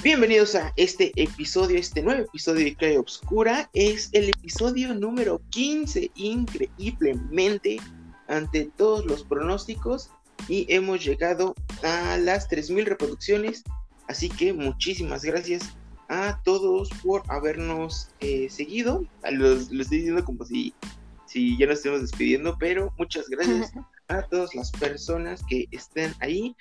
Bienvenidos a este episodio, este nuevo episodio de Calle Obscura. Es el episodio número 15, increíblemente, ante todos los pronósticos. Y hemos llegado a las 3.000 reproducciones. Así que muchísimas gracias a todos por habernos eh, seguido. Los, lo estoy diciendo como si, si ya nos estemos despidiendo, pero muchas gracias a todas las personas que estén ahí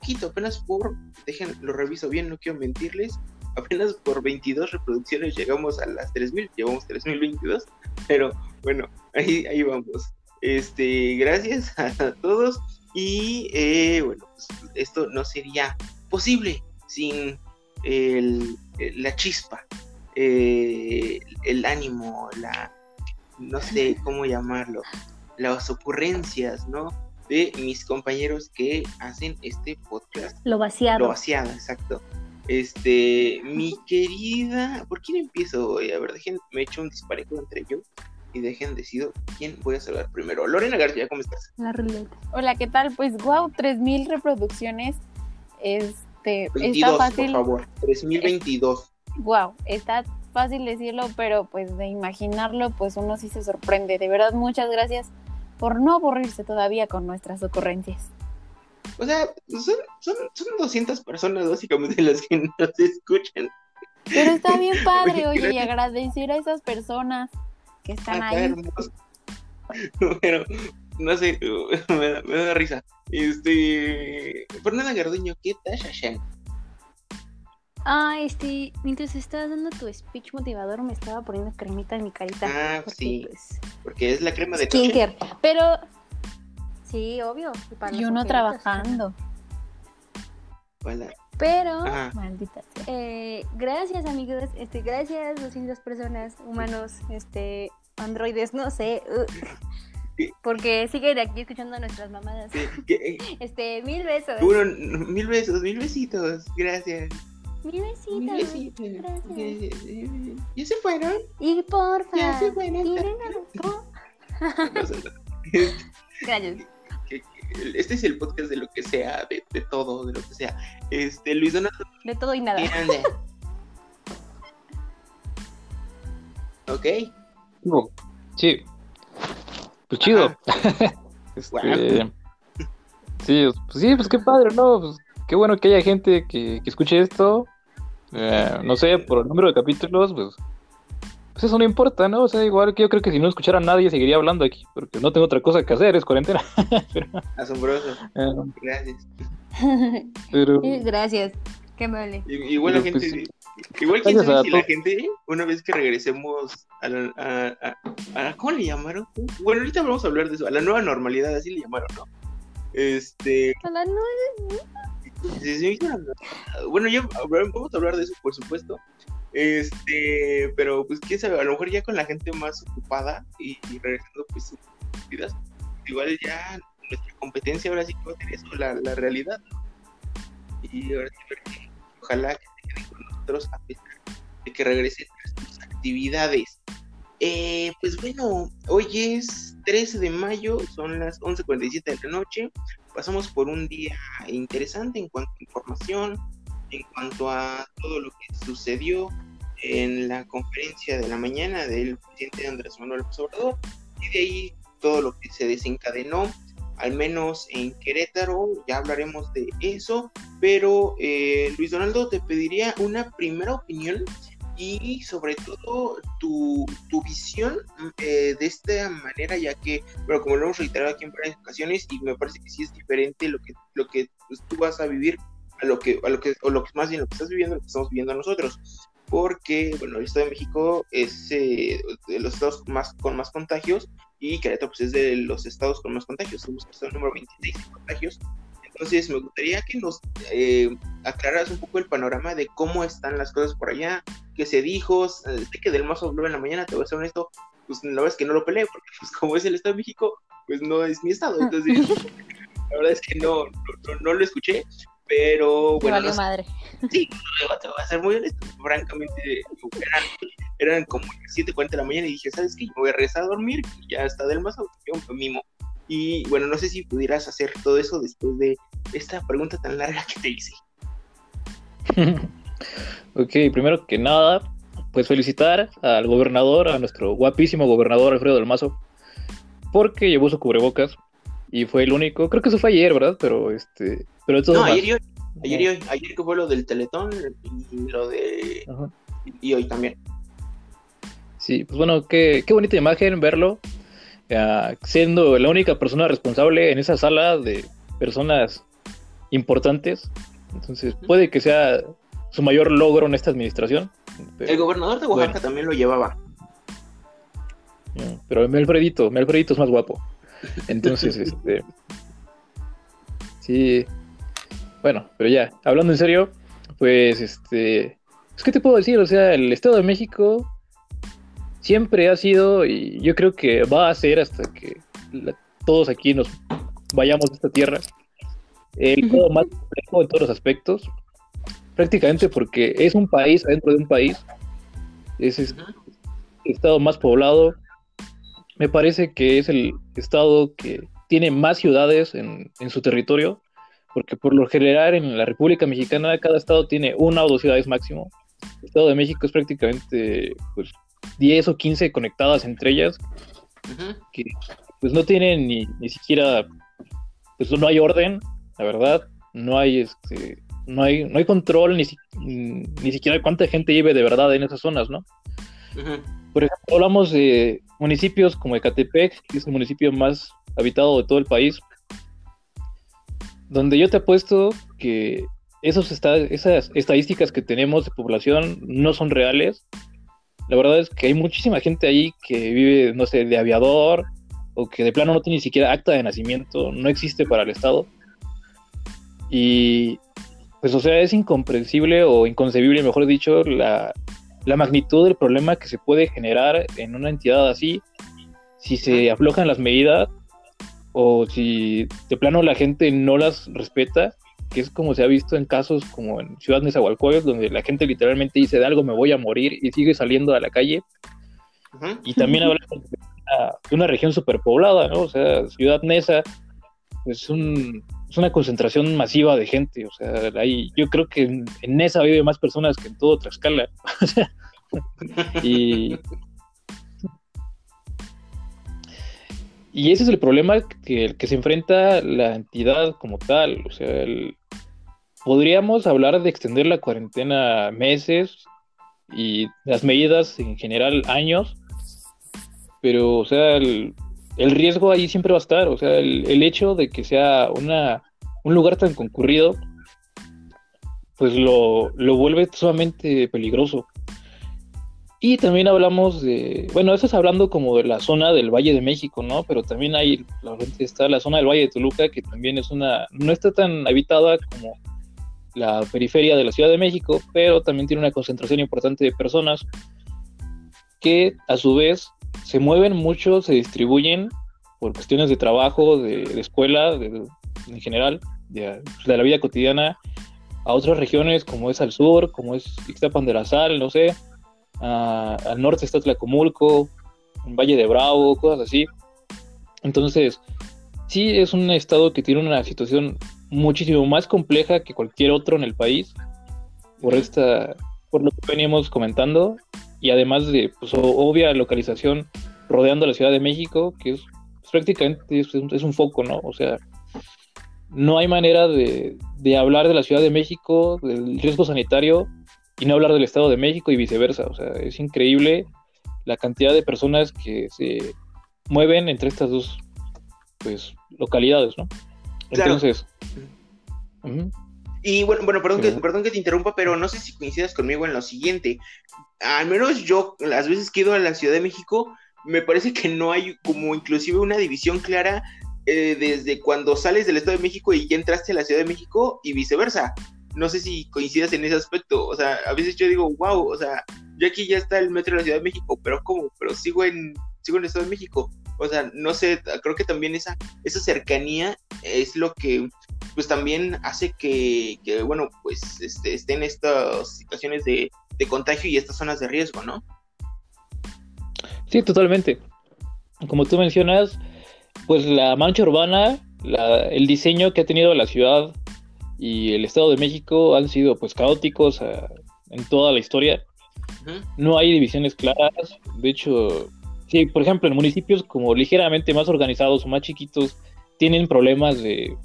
poquito, apenas por, dejen, lo reviso bien, no quiero mentirles, apenas por 22 reproducciones llegamos a las 3000, llevamos 3022, pero bueno, ahí, ahí vamos. Este, gracias a todos y eh, bueno, pues, esto no sería posible sin el, la chispa, eh, el ánimo, la, no sé cómo llamarlo, las ocurrencias, ¿no? De mis compañeros que hacen este podcast. Lo vaciado. Lo vaciado, exacto. Este, mi querida, ¿por quién empiezo? A ver, dejen, me he hecho un disparejo entre yo y dejen decido quién voy a saludar primero. Lorena García, ¿cómo estás? La ruleta. Hola, ¿qué tal? Pues wow, 3000 reproducciones. Este, 22, está fácil. por favor, 3022. Wow, está fácil decirlo, pero pues de imaginarlo, pues uno sí se sorprende. De verdad, muchas gracias por no aburrirse todavía con nuestras ocurrencias. O sea, son, son, son 200 personas básicamente las que nos escuchan. Pero está bien padre, oye, y agradecer a esas personas que están Ah, ahí. hermoso. Pero, no sé, me da, me da risa. Este, Fernanda Garduño, ¿qué tal, Shashan? Ah, este, mientras estabas dando tu speech motivador, me estaba poniendo cremita en mi carita. Ah, porque, sí. Pues, Porque es la crema de skincare. Pero, sí, obvio. para Y uno trabajando. Hola. Pero, Ajá. Maldita sea. eh, gracias, amigos. Este, gracias, 200 personas, humanos, este, androides, no sé. uh, porque siguen aquí escuchando nuestras mamadas. Que- Este, mil besos. Mil besos, mil besitos. Gracias. Besitos. Gracias. ¿Ya se fueron? Y porfa. Ya se fueron. No. Gracias. Este es el podcast de lo que sea, de, de todo, de lo que sea. Este, Luis Donato De todo y nada. Ok. Digo, Sí. Pues chido. Este. Sí, pues sí, pues qué padre, ¿no? Pues qué bueno que haya gente que, que escuche esto. Eh, no sé, por el número de capítulos, pues, pues eso no importa, ¿no? O sea, igual que yo creo que si no escuchara a nadie seguiría hablando aquí, porque no tengo otra cosa que hacer, es cuarentena. pero, Asombroso. eh, Gracias. pero Gracias. Qué amable. Igual la Pero, gente. pues, Igual quién sabe si la gente, una vez que regresemos a la. A, a- a- ¿Cómo le llamaron? Bueno, ahorita vamos a hablar de eso. A la nueva normalidad, así le llamaron, ¿no? Este. A la nueve. Bueno, ya vamos a hablar de eso, por supuesto. Este, pero pues quién sabe, a lo mejor ya con la gente más ocupada y, regresando pues sus vidas, igual ya nuestra competencia ahora sí que va a ser eso, la, la realidad. Y ahora sí ojalá que se queden con nosotros a pesar de que regresen a sus actividades. Eh, pues bueno, hoy es 13 de mayo, son las 11.47 de la noche. Pasamos por un día interesante en cuanto a información, en cuanto a todo lo que sucedió en la conferencia de la mañana del presidente Andrés Manuel López Obrador y de ahí todo lo que se desencadenó, al menos en Querétaro, ya hablaremos de eso, pero eh, Luis Donaldo te pediría una primera opinión y sobre todo tu, tu visión eh, de esta manera, ya que, bueno, como lo hemos reiterado aquí en varias ocasiones, y me parece que sí es diferente lo que, lo que pues, tú vas a vivir a lo que, a lo que, o lo que más bien lo que estás viviendo, lo que estamos viviendo nosotros. Porque, bueno, el Estado de México es eh, de los estados más, con más contagios y Querétaro pues, es de los estados con más contagios. Somos el estado número 26 de contagios. Entonces, me gustaría que nos eh, aclararas un poco el panorama de cómo están las cosas por allá, qué se dijo. Sé que del Mazo habló en la mañana, te voy a ser honesto, pues la verdad es que no lo peleé, porque pues, como es el Estado de México, pues no es mi estado. Entonces, la verdad es que no, no, no- lo escuché, pero Te bueno, valió no madre. Sí, te voy a ser muy honesto. Francamente, eran, eran como las 7:40 de la mañana y dije, ¿sabes qué? Me voy a regresar a dormir y ya está del más yo me mimo. Y bueno, no sé si pudieras hacer todo eso después de esta pregunta tan larga que te hice. Ok, primero que nada, pues felicitar al gobernador, a nuestro guapísimo gobernador Alfredo del Mazo, porque llevó su cubrebocas y fue el único, creo que eso fue ayer, ¿verdad? Pero este, pero No, ayer y hoy. Ayer y hoy. Ayer que fue lo del Teletón y lo de. Ajá. Y hoy también. Sí, pues bueno, qué, qué bonita imagen verlo, ah, siendo la única persona responsable en esa sala de personas importantes. Entonces, puede que sea su mayor logro en esta administración. Pero, El gobernador de Oaxaca Bueno. también lo llevaba. mm, pero mi Alfredito, mi Alfredito es más guapo. Entonces, este. Sí. Bueno, pero ya, hablando en serio, pues este. Pues, ¿qué te puedo decir? O sea, el Estado de México siempre ha sido, y yo creo que va a ser hasta que la- todos aquí nos vayamos de esta tierra, el estado más complejo en todos los aspectos. Prácticamente porque es un país adentro de un país. Es el estado más poblado. Me parece que es el estado que tiene más ciudades en, en su territorio, porque por lo general en la República Mexicana cada estado tiene una o dos ciudades máximo. El Estado de México es prácticamente pues 10 o 15 conectadas entre ellas, Ujú. pues no tienen ni, ni siquiera, pues no hay orden, la verdad, no hay este, no hay, no hay control ni, ni siquiera de cuánta gente vive de verdad en esas zonas, ¿no? Por ejemplo, hablamos de municipios como Ecatepec, que es el municipio más habitado de todo el país, donde yo te apuesto que esos esta- esas estadísticas que tenemos de población no son reales. La verdad es que hay muchísima gente ahí que vive, no sé, de aviador o que de plano no tiene ni siquiera acta de nacimiento, no existe para el Estado. Y pues, o sea, es incomprensible o inconcebible, mejor dicho, la, la magnitud del problema que se puede generar en una entidad así si se aflojan las medidas o si de plano la gente no las respeta, que es como se ha visto en casos como en Ciudad Nezahualcóyotl, donde la gente literalmente dice de algo me voy a morir y sigue saliendo a la calle. Y también de una, de una región superpoblada, ¿no? O sea, Ciudad Neza es, un, es una concentración masiva de gente. O sea, ahí, yo creo que en, Neza vive más personas que en todo Tlaxcala. O sea, y, y ese es el problema que, que se enfrenta la entidad como tal. O sea, el- podríamos hablar de extender la cuarentena meses y las medidas en general años, pero o sea, el, el riesgo ahí siempre va a estar, o sea, el, hecho de que sea una, un lugar tan concurrido, pues lo, lo vuelve sumamente peligroso. Y también hablamos de, bueno, eso es hablando como de la zona del Valle de México, ¿no? Pero también hay, la gente está la zona del Valle de Toluca, que también es una, no está tan habitada como la periferia de la Ciudad de México, pero también tiene una concentración importante de personas que a su vez se mueven mucho, se distribuyen por cuestiones de trabajo, de, escuela, de- en general, de, la vida cotidiana, a otras regiones como es al sur, como es Ixtapan de la Sal, no sé, al norte está Tlacomulco, Valle de Bravo, cosas así. Entonces, sí es un estado que tiene una situación muchísimo más compleja que cualquier otro en el país por esta por lo que veníamos comentando y además de pues, obvia localización rodeando la Ciudad de México que es pues, prácticamente es un, es un foco no o sea no hay manera de, de hablar de la Ciudad de México del riesgo sanitario y no hablar del Estado de México y viceversa o sea es increíble la cantidad de personas que se mueven entre estas dos pues localidades no Claro. entonces ujú. Y bueno, bueno, perdón que, perdón que te interrumpa, pero no sé si coincidas conmigo en lo siguiente. Al menos yo, las veces que he ido a la Ciudad de México, me parece que no hay como inclusive una división clara eh, desde cuando sales del Estado de México y ya entraste a la Ciudad de México y viceversa. No sé si coincidas en ese aspecto. O sea, a veces yo digo, wow, o sea, yo aquí ya está el metro de la Ciudad de México, pero ¿cómo? Pero sigo en, sigo en el Estado de México. O sea, no sé, creo que también esa, esa cercanía es lo que pues también hace que, que, bueno, pues este, estén estas situaciones de, de contagio y estas zonas de riesgo, ¿no? Sí, totalmente. Como tú mencionas, pues la mancha urbana, la- el diseño que ha tenido la ciudad y el Estado de México han sido pues caóticos a, en toda la historia. No hay divisiones claras. De hecho, sí, por ejemplo, en municipios como ligeramente más organizados o más chiquitos, tienen problemas de.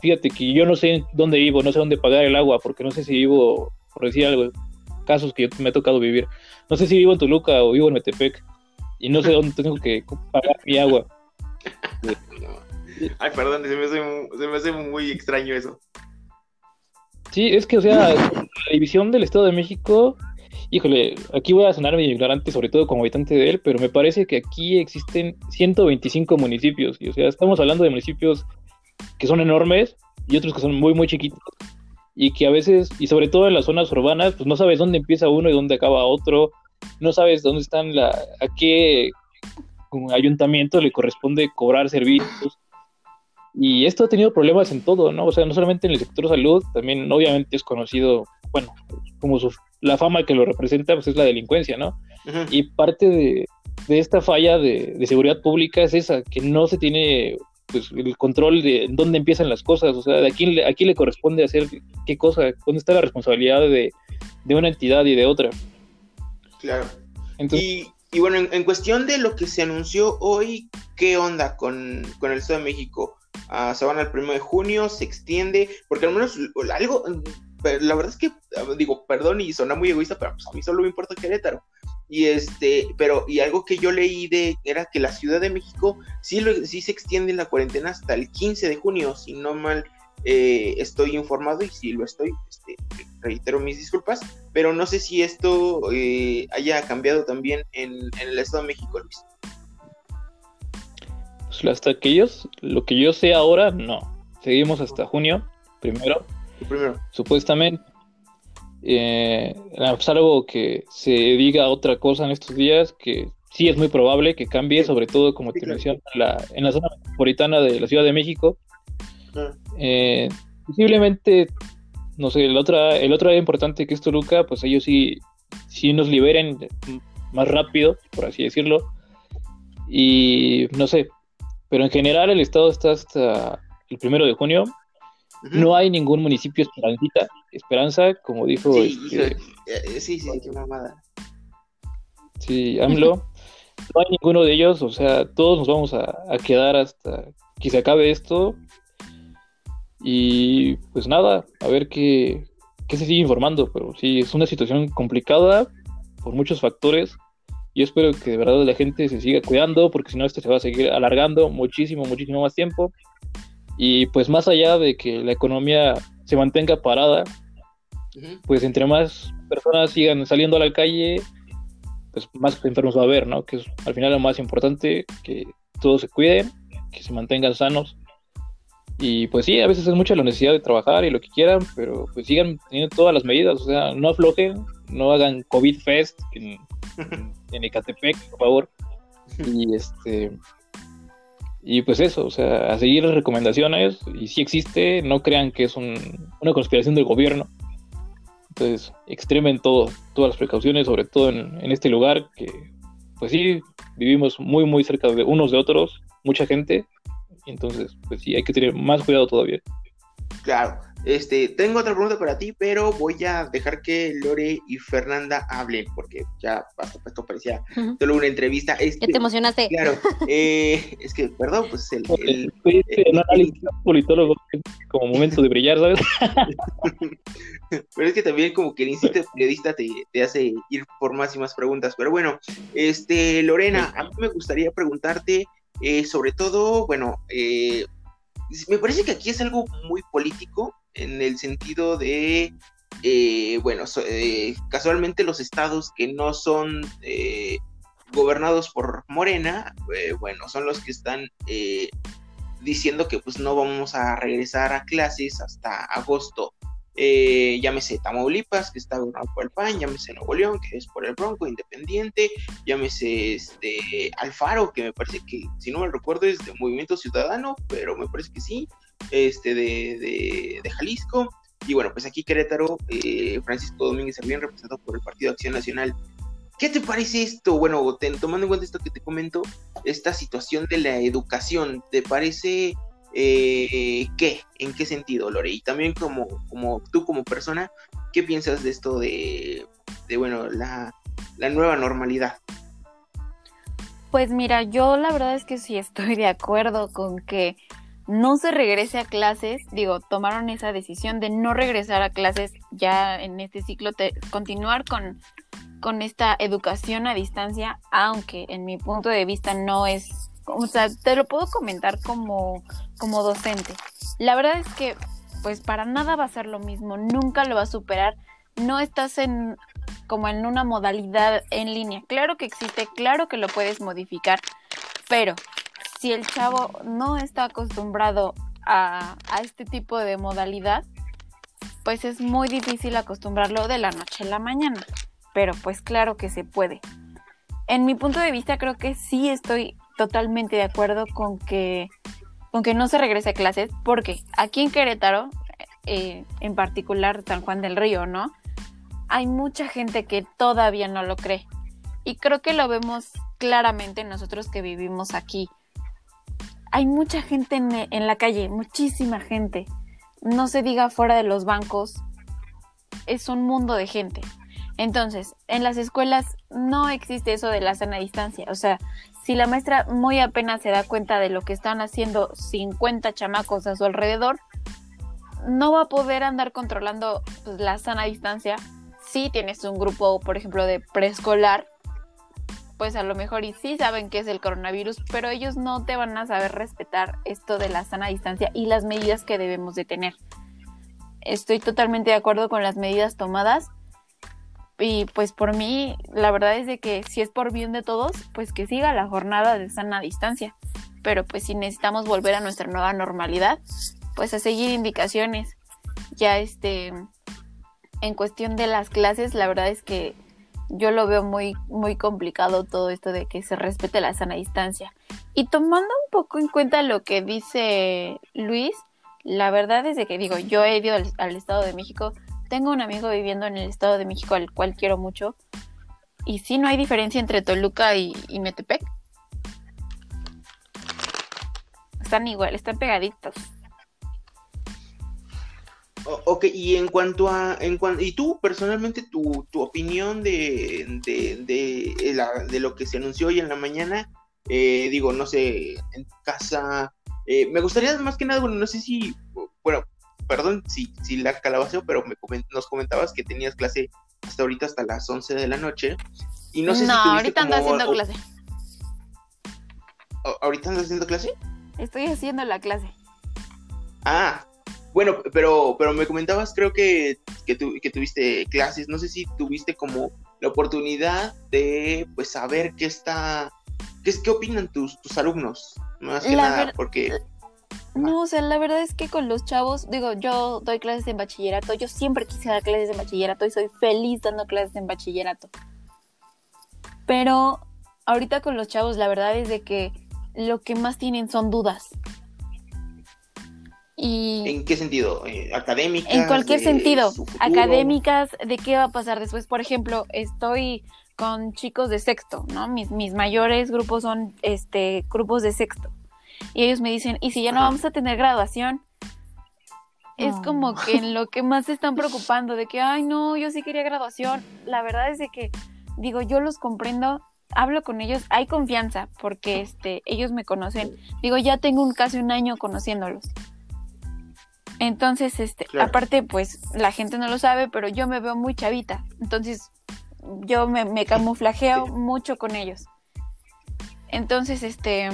Fíjate que yo no sé dónde vivo, no sé dónde pagar el agua, porque no sé si vivo, por decir algo, casos que yo- me ha tocado vivir. No sé si vivo en Toluca o vivo en Metepec, y no sé dónde tengo que pagar mi agua. Ay, perdón, se me, hace, se me hace muy extraño eso. Sí, es que, o sea, la división del Estado de México, híjole, aquí voy a sonar medio ignorante, sobre todo como habitante de él, pero me parece que aquí existen 125 municipios, y o sea, estamos hablando de municipios que son enormes y otros que son muy, muy chiquitos, y que a veces, y sobre todo en las zonas urbanas, pues no sabes dónde empieza uno y dónde acaba otro, no sabes dónde están la, a qué ayuntamiento le corresponde cobrar servicios. Y esto ha tenido problemas en todo, ¿no? O sea, no solamente en el sector salud, también obviamente es conocido, bueno, como su, la fama que lo representa, pues es la delincuencia, ¿no? Y parte de, de esta falla de, de seguridad pública es esa, que no se tiene pues, el control de dónde empiezan las cosas, o sea, de a quién, le- a quién le corresponde hacer qué cosa, dónde está la responsabilidad de, de una entidad y de otra. Claro. Entonces, Y, y bueno, en, en cuestión de lo que se anunció hoy, ¿qué onda con, con el Estado de México? Ah, se van al primero de junio, se extiende, porque al menos algo, mm, la verdad es que, ah, digo, perdón y suena muy egoísta, pero pues a mí solo me importa Querétaro. Y este, pero, y algo que yo leí de, era que la Ciudad de México sí, lo- sí se extiende la cuarentena hasta el 15 de junio, si no mal eh, estoy informado, y si lo estoy, este, reitero mis disculpas, pero no sé si esto eh, haya cambiado también en, en el Estado de México, Luis. pues, hasta que ellos, lo que yo sé ahora, no. Seguimos hasta junio, primero. Primero. supuestamente. Eh, salvo que se diga otra cosa en estos días, que sí es muy probable que cambie, sobre todo, como te claro. menciono, en la, en la zona metropolitana de la Ciudad de México. Ah, Eh, posiblemente, no sé, el otra, el otro área importante que es Toluca, pues ellos sí, sí nos liberen más rápido, por así decirlo. Y no sé, pero en general el estado está hasta el primero de junio. No hay ningún municipio esperancita, esperanza, como dijo Sí, este, eh, sí, sí, qué mamada. sí, AMLO. No hay ninguno de ellos, o sea, todos nos vamos a, a quedar hasta que se acabe esto. Y pues nada, a ver qué, qué se sigue informando, pero sí, es una situación complicada por muchos factores. Yo espero que de verdad la gente se siga cuidando, porque si no, esto se va a seguir alargando muchísimo, muchísimo más tiempo. Y pues más allá de que la economía se mantenga parada, Ujú. pues entre más personas sigan saliendo a la calle, pues más enfermos va a haber, ¿no? Que es al final lo más importante, que todos se cuiden, que se mantengan sanos. Y pues sí, a veces es mucha la necesidad de trabajar y lo que quieran, pero pues sigan teniendo todas las medidas, o sea, no aflojen, no hagan COVID Fest en, en Ecatepec, por favor. Y este y pues eso, o sea, a seguir las recomendaciones, y si existe, no crean que es un- una conspiración del gobierno. Entonces, extremen todo, todas las precauciones, sobre todo en, en este lugar que, pues sí, vivimos muy, muy cerca de unos de otros, mucha gente. Entonces, pues sí, hay que tener más cuidado todavía. Claro. Este, tengo otra pregunta para ti, pero voy a dejar que Lore y Fernanda hablen, porque ya hasta esto parecía Ujú. solo una entrevista. Es Ya que- te emocionaste. Claro, eh, es que, perdón, pues el, el- Este, este análisis politólogo como momento de brillar, ¿sabes? Pero es que también como que el instinto periodista te, te hace ir por más y más preguntas. Pero bueno, este, Lorena, a mí me gustaría preguntarte eh, sobre todo, bueno, eh, me parece que aquí es algo muy político en el sentido de, eh, bueno, eh, casualmente los estados que no son eh, gobernados por Morena, eh, bueno, son los que están eh, diciendo que pues no vamos a regresar a clases hasta agosto. Eh, llámese Tamaulipas, que está gobernado por el PAN, llámese Nuevo León, que es por el Bronco Independiente, llámese este Alfaro, que me parece que, si no me recuerdo, es de Movimiento Ciudadano, pero me parece que sí, este de, de, Jalisco, y bueno, pues aquí Querétaro, eh, Francisco Domínguez bien representado por el Partido Acción Nacional. ¿Qué te parece esto? Bueno, te- tomando en cuenta esto que te comento, esta situación de la educación, ¿te parece eh, qué? ¿En qué sentido, Lore? Y también como, como tú como persona, ¿qué piensas de esto de, de bueno, la, la nueva normalidad? Pues mira, yo la verdad es que sí estoy de acuerdo con que no se regrese a clases, digo, tomaron esa decisión de no regresar a clases ya en este ciclo, continuar con, con esta educación a distancia, aunque en mi punto de vista no es, o sea, te lo puedo comentar como, como docente. La verdad es que, pues para nada va a ser lo mismo, nunca lo va a superar, no estás en como en una modalidad en línea. Claro que existe, claro que lo puedes modificar, pero si el chavo no está acostumbrado a, a este tipo de modalidad, pues es muy difícil acostumbrarlo de la noche a la mañana. Pero pues claro que se puede. En mi punto de vista creo que sí estoy totalmente de acuerdo con que, con que no se regrese a clases, porque aquí en Querétaro, eh, en particular San Juan del Río, ¿no? Hay mucha gente que todavía no lo cree. Y creo que lo vemos claramente nosotros que vivimos aquí hay mucha gente en, la calle, muchísima gente. No se diga fuera de los bancos, es un mundo de gente. Entonces, en las escuelas no existe eso de la sana distancia. O sea, si la maestra muy apenas se da cuenta de lo que están haciendo 50 chamacos a su alrededor, no va a poder andar controlando pues, la sana distancia si tienes un grupo, por ejemplo, de preescolar pues a lo mejor y sí saben que es el coronavirus, pero ellos no te van a saber respetar esto de la sana distancia y las medidas que debemos de tener. Estoy totalmente de acuerdo con las medidas tomadas y pues por mí la verdad es de que si es por bien de todos, pues que siga la jornada de sana distancia. Pero pues si necesitamos volver a nuestra nueva normalidad, pues a seguir indicaciones. Ya este en cuestión de las clases, la verdad es que yo lo veo muy, muy complicado todo esto de que se respete la sana distancia. Y tomando un poco en cuenta lo que dice Luis, la verdad es de que digo, yo he ido al, Estado de México, tengo un amigo viviendo en el Estado de México al cual quiero mucho, y sí no hay diferencia entre Toluca y, y Metepec. Están igual, están pegaditos. Ok, y en cuanto a, en y tú personalmente, tu, tu opinión de, de, de, de, lo que se anunció hoy en la mañana, eh, digo, no sé, en casa, eh, me gustaría más que nada, bueno, no sé si, bueno, perdón si, si la calabaceo, pero me nos comentabas que tenías clase hasta ahorita, hasta las 11 de la noche, y no sé no, si ahorita ando haciendo clase. ¿Ahorita andas haciendo clase? Estoy haciendo la clase. Ah, bueno, pero, pero me comentabas, creo que, que, tuviste clases, no sé si tuviste como la oportunidad de pues saber qué está, qué, qué opinan tus, tus alumnos, más que nada, porque... No, o sea, la verdad es que con los chavos, digo, yo doy clases en bachillerato, yo siempre quise dar clases en bachillerato y soy feliz dando clases en bachillerato. Pero ahorita con los chavos, la verdad es de que lo que más tienen son dudas. ¿En qué sentido? Eh, ¿Académicas? En cualquier sentido. Académicas, de qué va a pasar después. Por ejemplo, estoy con chicos de sexto, ¿no? Mis, mis mayores grupos son este grupos de sexto. Y ellos me dicen, ¿y si ya no vamos a tener graduación? Es como que en lo que más se están preocupando, de que, ay, no, yo sí quería graduación. La verdad es de que, digo, yo los comprendo, hablo con ellos, hay confianza, porque este, ellos me conocen. Digo, ya tengo un, casi un año conociéndolos. Entonces, este, aparte, pues la gente no lo sabe, pero yo me veo muy chavita. Entonces, yo me, me camuflajeo mucho con ellos. Entonces, este,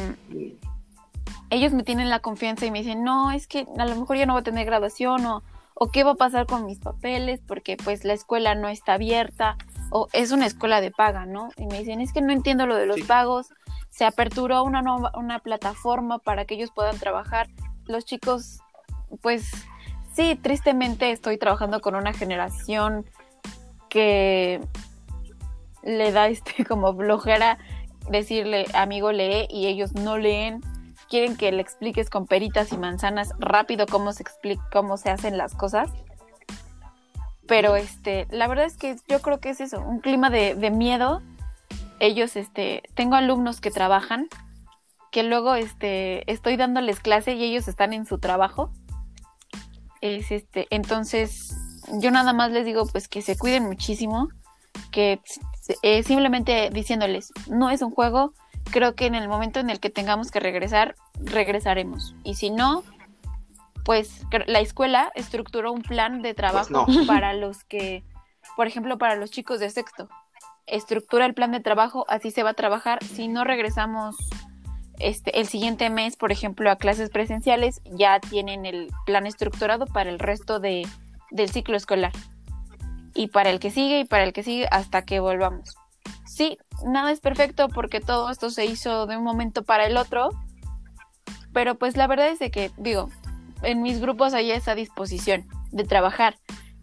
ellos me tienen la confianza y me dicen, no, es que a lo mejor ya no voy a tener graduación o, o qué va a pasar con mis papeles porque pues la escuela no está abierta o es una escuela de paga, ¿no? Y me dicen, es que no entiendo lo de los pagos, se aperturó una, nueva, una plataforma para que ellos puedan trabajar. Los chicos pues sí, tristemente estoy trabajando con una generación que le da este como flojera decirle amigo lee y ellos no leen. Quieren que le expliques con peritas y manzanas rápido cómo se explica cómo se hacen las cosas. Pero este la verdad es que yo creo que es eso un clima de, de miedo. Ellos este tengo alumnos que trabajan que luego este estoy dándoles clase y ellos están en su trabajo es este, entonces yo nada más les digo pues que se cuiden muchísimo, que eh, simplemente diciéndoles, no es un juego, creo que en el momento en el que tengamos que regresar, regresaremos. Y si no, pues la escuela estructuró un plan de trabajo Pues para los que, por ejemplo, para los chicos de sexto. Estructura el plan de trabajo, así se va a trabajar. Si no regresamos este, el siguiente mes, por ejemplo, a clases presenciales, ya tienen el plan estructurado para el resto de, del ciclo escolar. Y para el que sigue y para el que sigue hasta que volvamos. Sí, nada es perfecto porque todo esto se hizo de un momento para el otro. Pero pues la verdad es de que, digo, en mis grupos hay esa disposición de trabajar.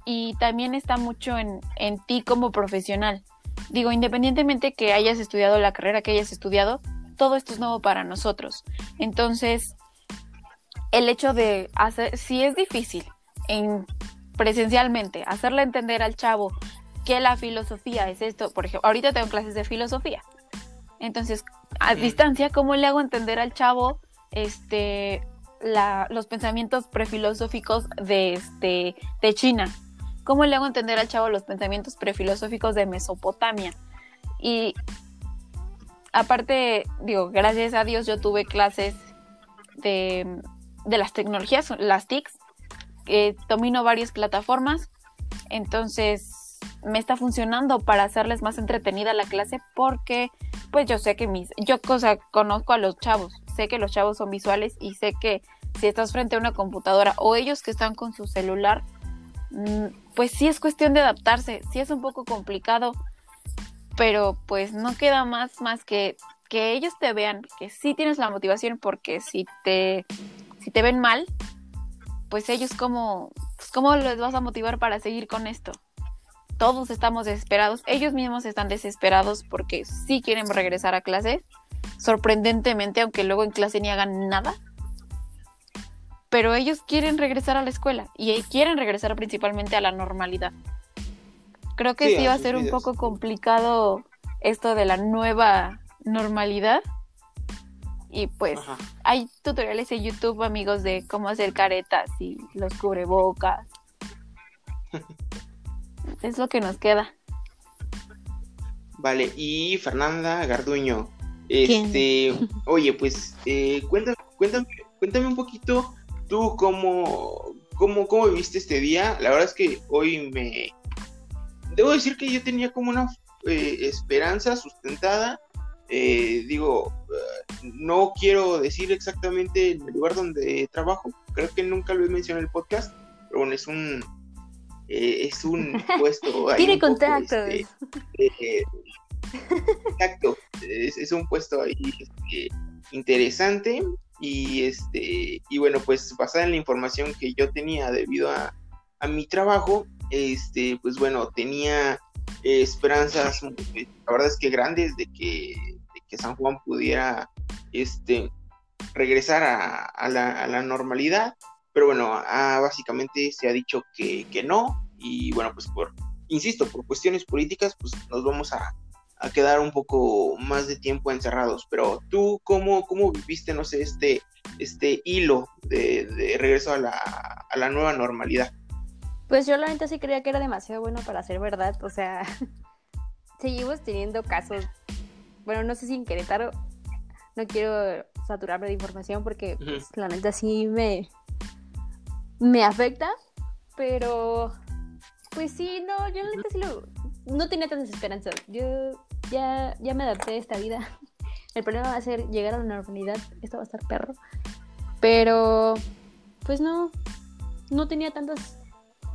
Y también está mucho en, en ti como profesional. Digo, independientemente que hayas estudiado la carrera que hayas estudiado, todo esto es nuevo para nosotros. Entonces, el hecho de hacer, si es difícil en, presencialmente, hacerle entender al chavo que la filosofía es esto, por ejemplo, ahorita tengo clases de filosofía. Entonces, a distancia, ¿cómo le hago entender al chavo este, la, los pensamientos prefilosóficos de, este, de China? ¿Cómo le hago entender al chavo los pensamientos prefilosóficos de Mesopotamia? Y aparte, digo, gracias a Dios yo tuve clases de, de las tecnologías, las TICs, eh, domino varias plataformas, entonces me está funcionando para hacerles más entretenida la clase porque pues yo sé que mis, yo cosa, conozco a los chavos, sé que los chavos son visuales y sé que si estás frente a una computadora o ellos que están con su celular, pues sí es cuestión de adaptarse, sí es un poco complicado, pero pues no queda más más que que ellos te vean que sí tienes la motivación porque si te si te ven mal, pues ellos como pues cómo les vas a motivar para seguir con esto. Todos estamos desesperados, ellos mismos están desesperados porque sí quieren regresar a clase, sorprendentemente, aunque luego en clase ni hagan nada pero ellos quieren regresar a la escuela y quieren regresar principalmente a la normalidad. Creo que sí, sí va a ser un poco complicado esto de la nueva normalidad. Y pues Ajá. hay tutoriales en YouTube, amigos, de cómo hacer caretas y los cubrebocas. es lo que nos queda. Vale, y Fernanda Garduño, este, oye, pues eh, cuéntame, cuéntame, cuéntame un poquito ¿Tú cómo, cómo, cómo viviste este día? La verdad es que hoy me... Debo decir que yo tenía como una eh, esperanza sustentada. Eh, digo, no quiero decir exactamente el lugar donde trabajo. Creo que nunca lo he mencionado en el podcast. Pero bueno, es un... Eh, es un puesto... Tiene contactos. Este, exacto. Es, es, un puesto ahí este, interesante y este y bueno pues basada en la información que yo tenía debido a, a mi trabajo este pues bueno tenía eh, esperanzas la verdad es que grandes de que, San Juan pudiera este regresar a, la, normalidad pero bueno básicamente se ha dicho que, no y bueno pues por insisto por cuestiones políticas pues nos vamos a, quedar un poco más de tiempo encerrados. Pero tú, ¿cómo, cómo viviste, no sé, este, este hilo de, regreso a la, nueva normalidad? Pues yo la neta sí creía que era demasiado bueno para ser verdad. O sea, seguimos teniendo casos. Bueno, no sé si en Querétaro. No quiero saturarme de información porque uh -huh. pues, la neta sí me, me afecta. Pero, pues sí, no, yo la neta sí lo, no tenía tantas esperanzas. Yo ya, ya me adapté a esta vida. El problema va a ser llegar a la normalidad. Esto va a estar perro. Pero, pues no, no tenía tantas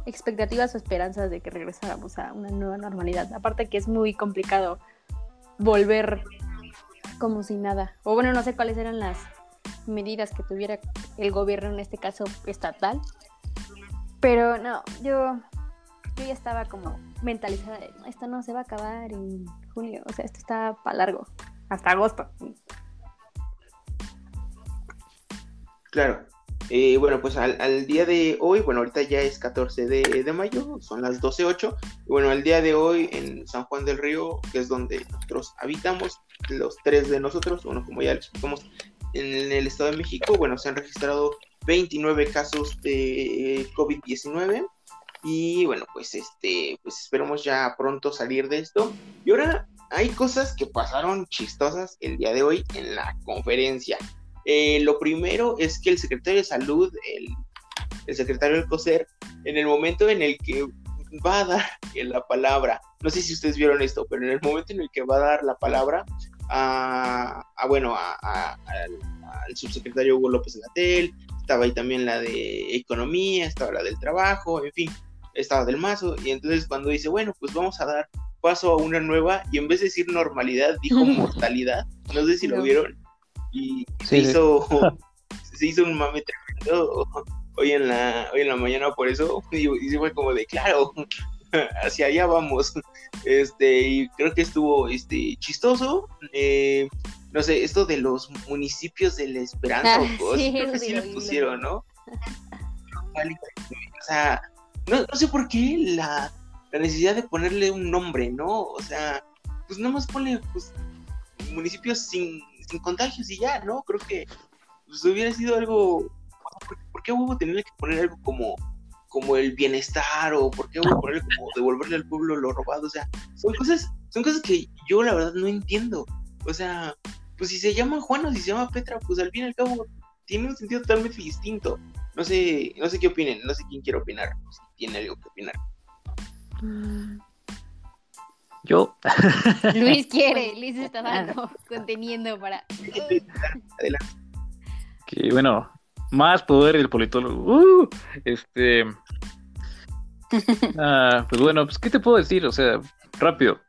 expectativas o esperanzas de que regresáramos a una nueva normalidad. Aparte que es muy complicado volver como si nada. O bueno, no sé cuáles eran las medidas que tuviera el gobierno, en este caso estatal. Pero no, yo, yo ya estaba como mentalizada de, esto no se va a acabar en junio, o sea, esto está para largo, hasta agosto. Claro. Eh, bueno, pues al, al, día de hoy, bueno, ahorita ya es 14 de, mayo, son las 12.08. Bueno, el día de hoy en San Juan del Río, que es donde nosotros habitamos, los tres de nosotros, bueno, como ya les explicamos, en el Estado de México, bueno, se han registrado 29 casos de COVID-19 Y bueno, pues este, pues esperemos ya pronto salir de esto. Y ahora hay cosas que pasaron chistosas el día de hoy en la conferencia. Eh, lo primero es que el secretario de salud, el, el secretario del COSER, en el momento en el que va a dar la palabra, no sé si ustedes vieron esto, pero en el momento en el que va a dar la palabra a, bueno, al, subsecretario Hugo López Gatel, estaba ahí también la de economía, estaba la del trabajo, en fin, estaba del mazo, y entonces cuando dice, bueno, pues vamos a dar paso a una nueva, y en vez de decir normalidad, dijo mortalidad, no sé si lo vieron, y se hizo, se hizo un mame tremendo hoy en la, hoy en la mañana por eso, y, y fue como de, claro, hacia allá vamos. Este, y creo que estuvo este, chistoso. Eh, no sé, esto de los municipios de la esperanza, ah, o sí, creo que sí le pusieron, ¿no? O sea, no, sé por qué la, necesidad de ponerle un nombre, ¿no? O sea, pues nada más ponle pues, municipios sin, sin contagios y ya, ¿no? Creo que pues, hubiera sido algo. ¿Por qué hubo tener que poner algo como como el bienestar o por qué a ponerle como devolverle al pueblo lo robado, o sea, son cosas, son cosas que yo la verdad no entiendo. O sea, pues si se llama Juan o si se llama Petra, pues al fin y al cabo tiene un sentido totalmente distinto. No sé, no sé qué opinen, no sé quién quiere opinar, si tiene algo que opinar. Yo. Luis quiere, Luis está dando conteniendo para. Adelante. Que bueno, más poder del politólogo. Uh, este. Ah, pues bueno, pues, ¿qué te puedo decir? O sea, rápido.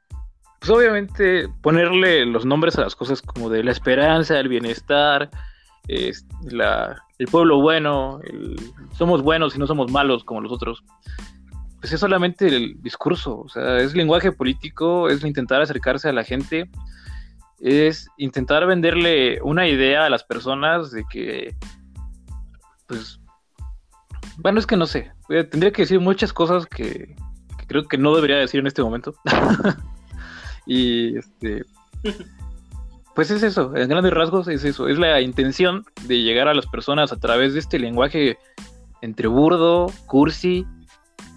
Pues obviamente ponerle los nombres a las cosas como de la esperanza, el bienestar, es, la, el pueblo bueno, somos buenos y no somos malos como los otros. Pues es solamente el discurso, o sea, es lenguaje político, es intentar acercarse a la gente, es intentar venderle una idea a las personas de que pues, bueno, es que no sé, eh, tendría que decir muchas cosas que, creo que no debería decir en este momento. y este, pues es eso, en grandes rasgos es eso, es la intención de llegar a las personas a través de este lenguaje entre burdo, cursi,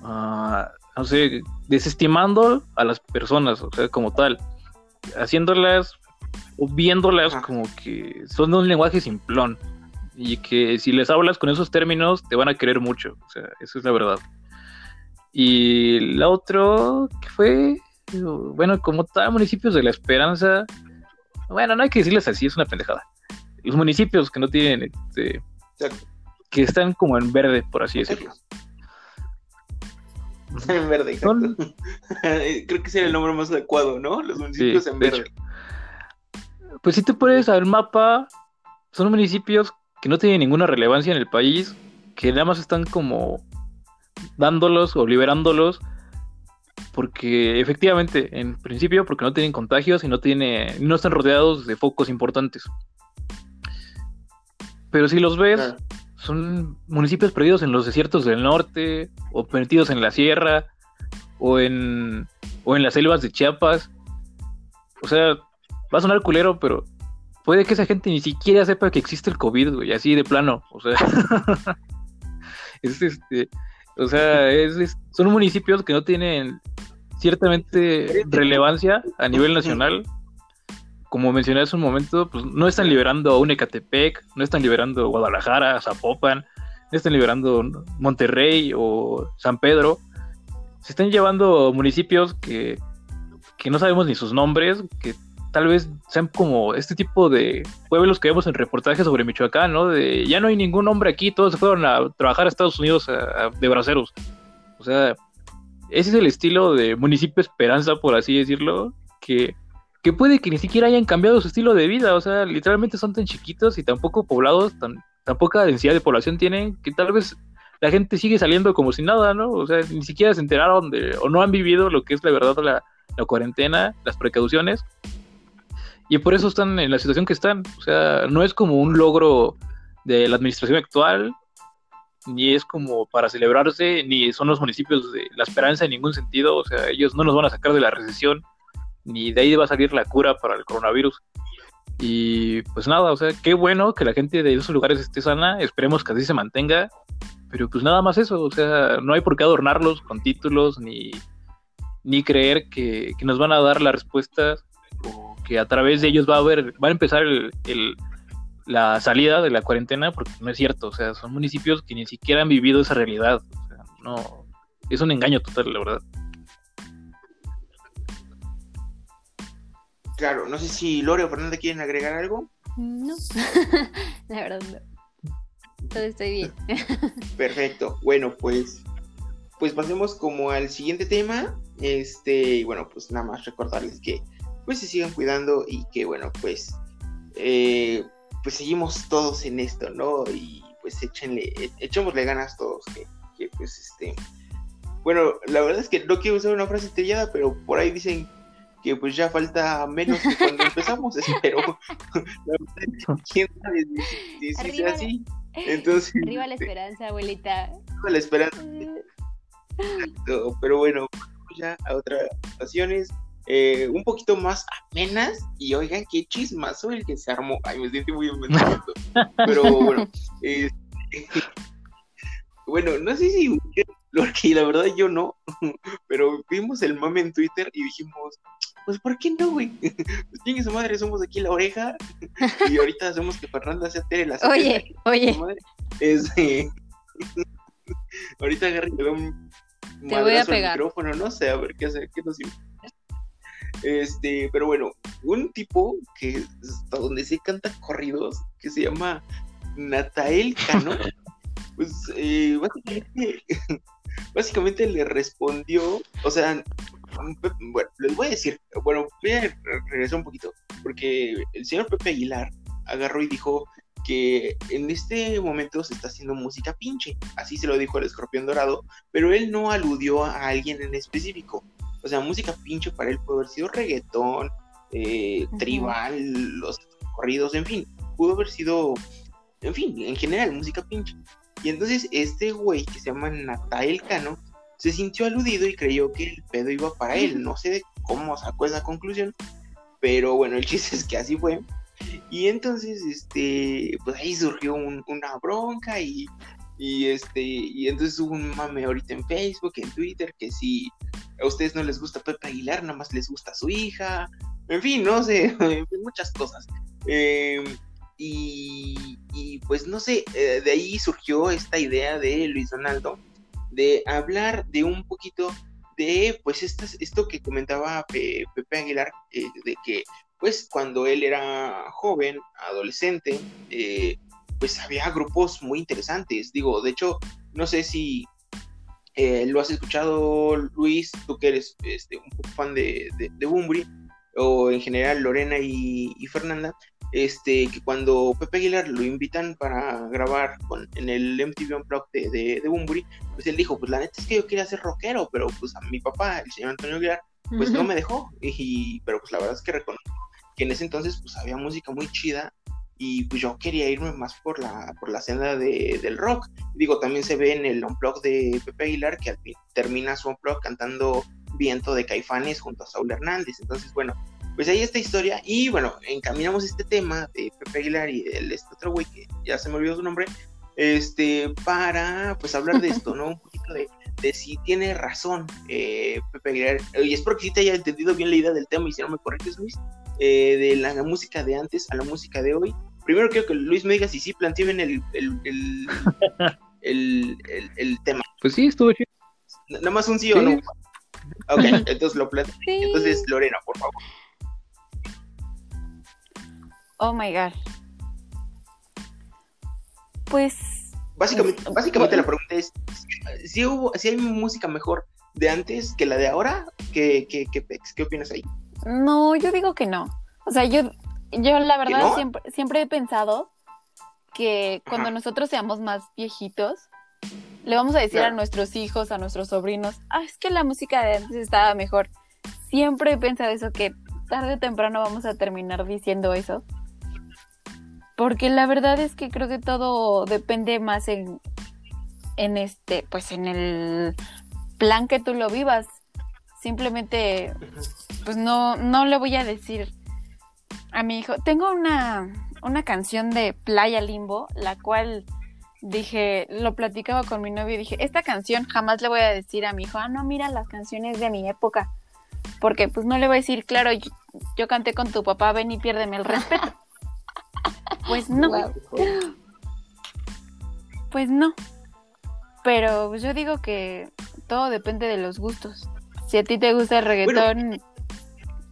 ah, no sé, desestimando a las personas, o sea, como tal, haciéndolas o viéndolas como que son un lenguaje simplón y que si les hablas con esos términos te van a querer mucho, o sea, eso es la verdad. Y la otro que fue, bueno, como tal, municipios de la esperanza, bueno, no hay que decirles así, es una pendejada. Los municipios que no tienen, este, que están como en verde, por así decirlo. En verde, Creo que sería el nombre más adecuado, ¿no? Los municipios en verde. Pues si te pones al mapa, son municipios que no tienen ninguna relevancia en el país, que nada más están como dándolos o liberándolos porque efectivamente, en principio, porque no tienen contagios y no tiene, no están rodeados de focos importantes. Pero si los ves, son municipios perdidos en los desiertos del norte, o perdidos en la sierra, o en, o en las selvas de Chiapas. O sea, va a sonar culero, pero puede que esa gente ni siquiera sepa que existe el COVID, güey, así de plano, o sea, es este, o sea, es, son municipios que no tienen ciertamente relevancia a nivel nacional. Como mencioné hace un momento, pues no están liberando a un Ecatepec, no están liberando Guadalajara, Zapopan, no están liberando Monterrey o San Pedro. Se están llevando municipios que, que no sabemos ni sus nombres, que tal vez sean como este tipo de pueblos que vemos en reportajes sobre Michoacán, ¿no? De ya no hay ningún hombre aquí, todos se fueron a trabajar a Estados Unidos de braceros. O sea, ese es el estilo de municipio Esperanza, por así decirlo, que, que puede que ni siquiera hayan cambiado su estilo de vida. O sea, literalmente son tan chiquitos y tan poco poblados, tan, tan poca densidad de población tienen, que tal vez la gente sigue saliendo como si nada, ¿no? O sea, ni siquiera se enteraron de, o no han vivido lo que es la verdad la, la cuarentena, las precauciones, y por eso están en la situación que están. O sea, no es como un logro de la administración actual, ni es como para celebrarse, ni son los municipios de la esperanza en ningún sentido. O sea, ellos no nos van a sacar de la recesión, ni de ahí va a salir la cura para el coronavirus. Y pues nada, o sea, qué bueno que la gente de esos lugares esté sana, esperemos que así se mantenga. pero pues nada más eso, o sea, no hay por qué adornarlos con títulos ni, ni creer que, que nos van a dar la respuesta o que a través de ellos va a haber, va a empezar el, el- la salida de la cuarentena, porque no es cierto, o sea, son municipios que ni siquiera han vivido esa realidad, o sea, no, es un engaño total, la verdad. Claro, no sé si Lore o Fernanda quieren agregar algo. No, la verdad no. Todo estoy bien. Perfecto. Bueno, pues, pues pasemos como al siguiente tema. Este, y bueno, pues nada más recordarles que pues se sigan cuidando y que bueno, pues, eh, pues seguimos todos en esto, ¿no? Y pues échenle, e- echémosle ganas todos, que, que, pues este, bueno, la verdad es que no quiero usar una frase trillada, pero por ahí dicen que pues ya falta menos que cuando empezamos, espero. La verdad es que quién sabe si, si- si Arriba así. Entonces, Arriba la este, esperanza, abuelita. a la esperanza. Exacto, Pero bueno, ya a otras situaciones eh, un poquito más amenas. Y oigan, qué chismazo el que se armó. Ay, me siento muy emocionado. Pero bueno, bueno, no sé si porque la verdad yo no, pero vimos el mame en Twitter y dijimos, pues ¿por qué no, güey? Pues chingue su madre, somos aquí la oreja y ahorita hacemos que Fernanda sea Tere la Oye, oye, madre. Este, ahorita agarré y un Te voy a madrazo al pegar. micrófono, no sé, a ver qué hacer, qué nos. Este, pero bueno, un tipo que hasta donde se canta corridos, que se llama Natael Cano, pues eh, básicamente, básicamente le respondió, o sea, bueno, les voy a decir, bueno, voy a re- regresar un poquito, porque el señor Pepe Aguilar agarró y dijo que en este momento se está haciendo música pinche, así se lo dijo el escorpión dorado, pero él no aludió a alguien en específico. O sea, música pinche para él pudo haber sido reggaetón, eh, Ujú. tribal, los corridos, en fin, pudo haber sido, en fin, en general, música pinche. Y entonces este güey que se llama Natael Cano se sintió aludido y creyó que el pedo iba para él. No sé cómo sacó esa conclusión, pero bueno, el chiste es que así fue. Y entonces, este, pues ahí surgió un- una bronca y, y este, y entonces hubo un mame ahorita en Facebook, en Twitter, que si a ustedes no les gusta Pepe Aguilar, nada más les gusta su hija, en fin, no sé, muchas cosas. Eh, y, y, pues no sé, eh, de ahí surgió esta idea de Luis Donaldo de hablar de un poquito de pues esto que comentaba Pe- Pepe Aguilar, eh, de que pues cuando él era joven, adolescente, eh, pues había grupos muy interesantes. Digo, de hecho, no sé si eh, lo has escuchado, Luis, tú que eres este, un poco fan de, de, Bunbury, o en general Lorena y Fernanda, este, que cuando Pepe Aguilar lo invitan para grabar con, en el MTV Unplugged de, de, de pues él dijo, pues la neta es que yo quería ser rockero, pero pues a mi papá, el señor Antonio Aguilar, pues no me dejó. Y, pero pues la verdad es que reconozco que en ese entonces pues había música muy chida y pues yo quería irme más por la, por la senda de, del rock. Digo, también se ve en el unplug de Pepe Aguilar que al fin termina su unplug cantando Viento de Caifanes junto a Saúl Hernández. Entonces, bueno, pues ahí está historia y bueno, encaminamos este tema de Pepe Aguilar y del este otro güey que ya se me olvidó su nombre, este, para pues hablar de esto, ¿no? Un poquito de, de si tiene razón eh, Pepe Aguilar, y espero que sí te haya entendido bien la idea del tema y si no me corriges Luis, eh, de la, la música de antes a la música de hoy. Primero quiero que Luis me diga si sí planteé bien el, el, el, el, el- el tema. Pues sí, estuvo chido. Nada más un sí, o Sí. no. Ok, entonces lo planteé. Sí. Entonces, Lorena, por favor. Oh my god. Pues Básicamente, básicamente la pregunta es, si, hubo, si hay música mejor de antes que la de ahora, ¿qué, qué, qué? ¿Qué opinas ahí? no, yo digo que no. O sea, yo, yo la verdad no? siempre, siempre he pensado que cuando Ajá. nosotros seamos más viejitos, le vamos a decir Claro. a nuestros hijos, a nuestros sobrinos, ah, es que la música de antes estaba mejor. Siempre he pensado eso, que tarde o temprano vamos a terminar diciendo eso. Porque la verdad es que creo que todo depende más en, en este, pues en el plan que tú lo vivas. Simplemente, pues no, no le voy a decir a mi hijo. Tengo una, una canción de Playa Limbo, la cual dije, lo platicaba con mi novio y dije, esta canción jamás le voy a decir a mi hijo, ah, no, mira las canciones de mi época. Porque pues no le voy a decir, claro, yo, yo canté con tu papá, ven y piérdeme el respeto. pues no, pues no. Pero pues, yo digo que todo depende de los gustos. Si a ti te gusta el reggaetón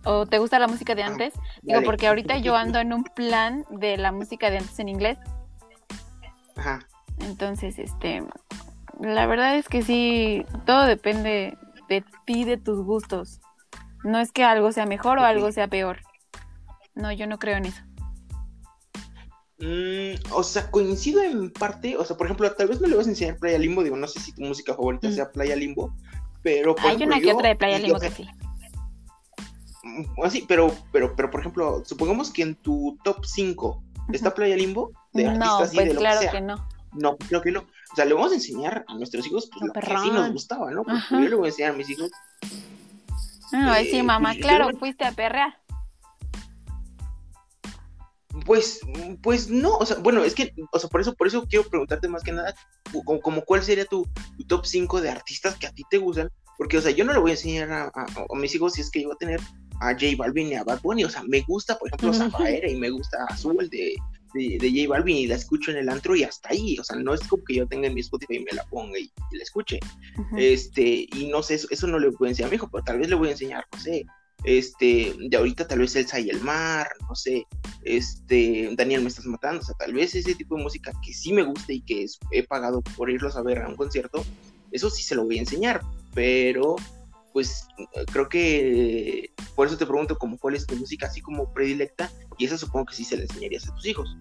o te gusta la música de Ah, antes, digo, dale. porque ahorita yo ando en un plan de la música de antes en inglés. Ajá. Entonces, este, la verdad es que sí, todo depende de ti, de tus gustos. No es que algo sea mejor o algo sea peor. No, yo no creo en eso. Mm, o sea, coincido en parte. O sea, por ejemplo, tal vez no le vas a enseñar Playa Limbo. Digo, no sé si tu música favorita Mm. sea Playa Limbo. Pero. por Hay ejemplo, una que yo- otra de Playa Limbo que sí. mm, Así, pero, pero, pero, por ejemplo, supongamos que en tu top 5 está. Playa Limbo. De No, artistas y pues de lo claro que sea. que no. No, creo que no. O sea, le vamos a enseñar a nuestros hijos pues, No, lo que sí nos gustaba, ¿no? Ajá. yo le voy a enseñar a mis hijos. Ah, ay, sí, Eh, mamá, pues, claro, no- fuiste a perrear. Pues, pues no, o sea, bueno, es que, o sea, por eso, por eso quiero preguntarte más que nada, como, como cuál sería tu, tu top 5 de artistas que a ti te gustan, porque, o sea, yo no le voy a enseñar a, a- a mis hijos si es que yo voy a tener a J Balvin y a Bad Bunny, o sea, me gusta, por ejemplo, Ujú. Zafaera y me gusta Azul de, de, de J Balvin y la escucho en el antro y hasta ahí, o sea, no es como que yo tenga en mi Spotify y me la ponga y, y la escuche, este, y no sé, eso, eso no le voy a enseñar a mi hijo, pero tal vez le voy a enseñar, no sé, este, de ahorita tal vez Elsa y el mar, no sé, este, Daniel me estás matando, o sea, tal vez ese tipo de música que sí me gusta y que es- he pagado por irlos a ver a un concierto, eso sí se lo voy a enseñar, pero pues creo que por eso te pregunto como cuál es tu música así como predilecta y esa supongo que sí se la enseñarías a tus hijos.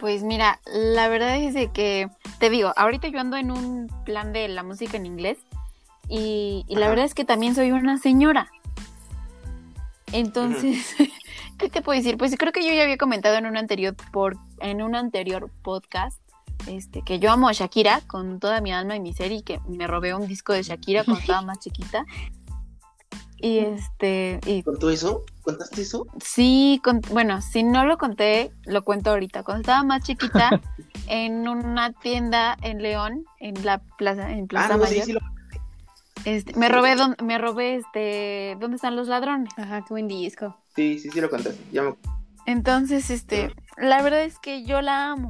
Pues mira, la verdad es de que, te digo, ahorita yo ando en un plan de la música en inglés y, y la verdad es que también soy una señora. Entonces, ¿qué te puedo decir? Pues creo que yo ya había comentado en un anterior, por, en un anterior podcast este, que yo amo a Shakira con toda mi alma y mi ser y que me robé un disco de Shakira cuando estaba más chiquita. Y este, y ¿Con todo eso? ¿Contaste eso? Sí, con- bueno, si no lo conté, lo cuento ahorita. Cuando estaba más chiquita, en una tienda en León, en la plaza, en Ah, Plaza sí, Mayor, sí lo... este, me robé, don- me robé, este, ¿dónde están los ladrones? Ajá, qué buen disco. Sí, sí, sí lo contaste. Ya me- Entonces, este, la verdad es que yo la amo.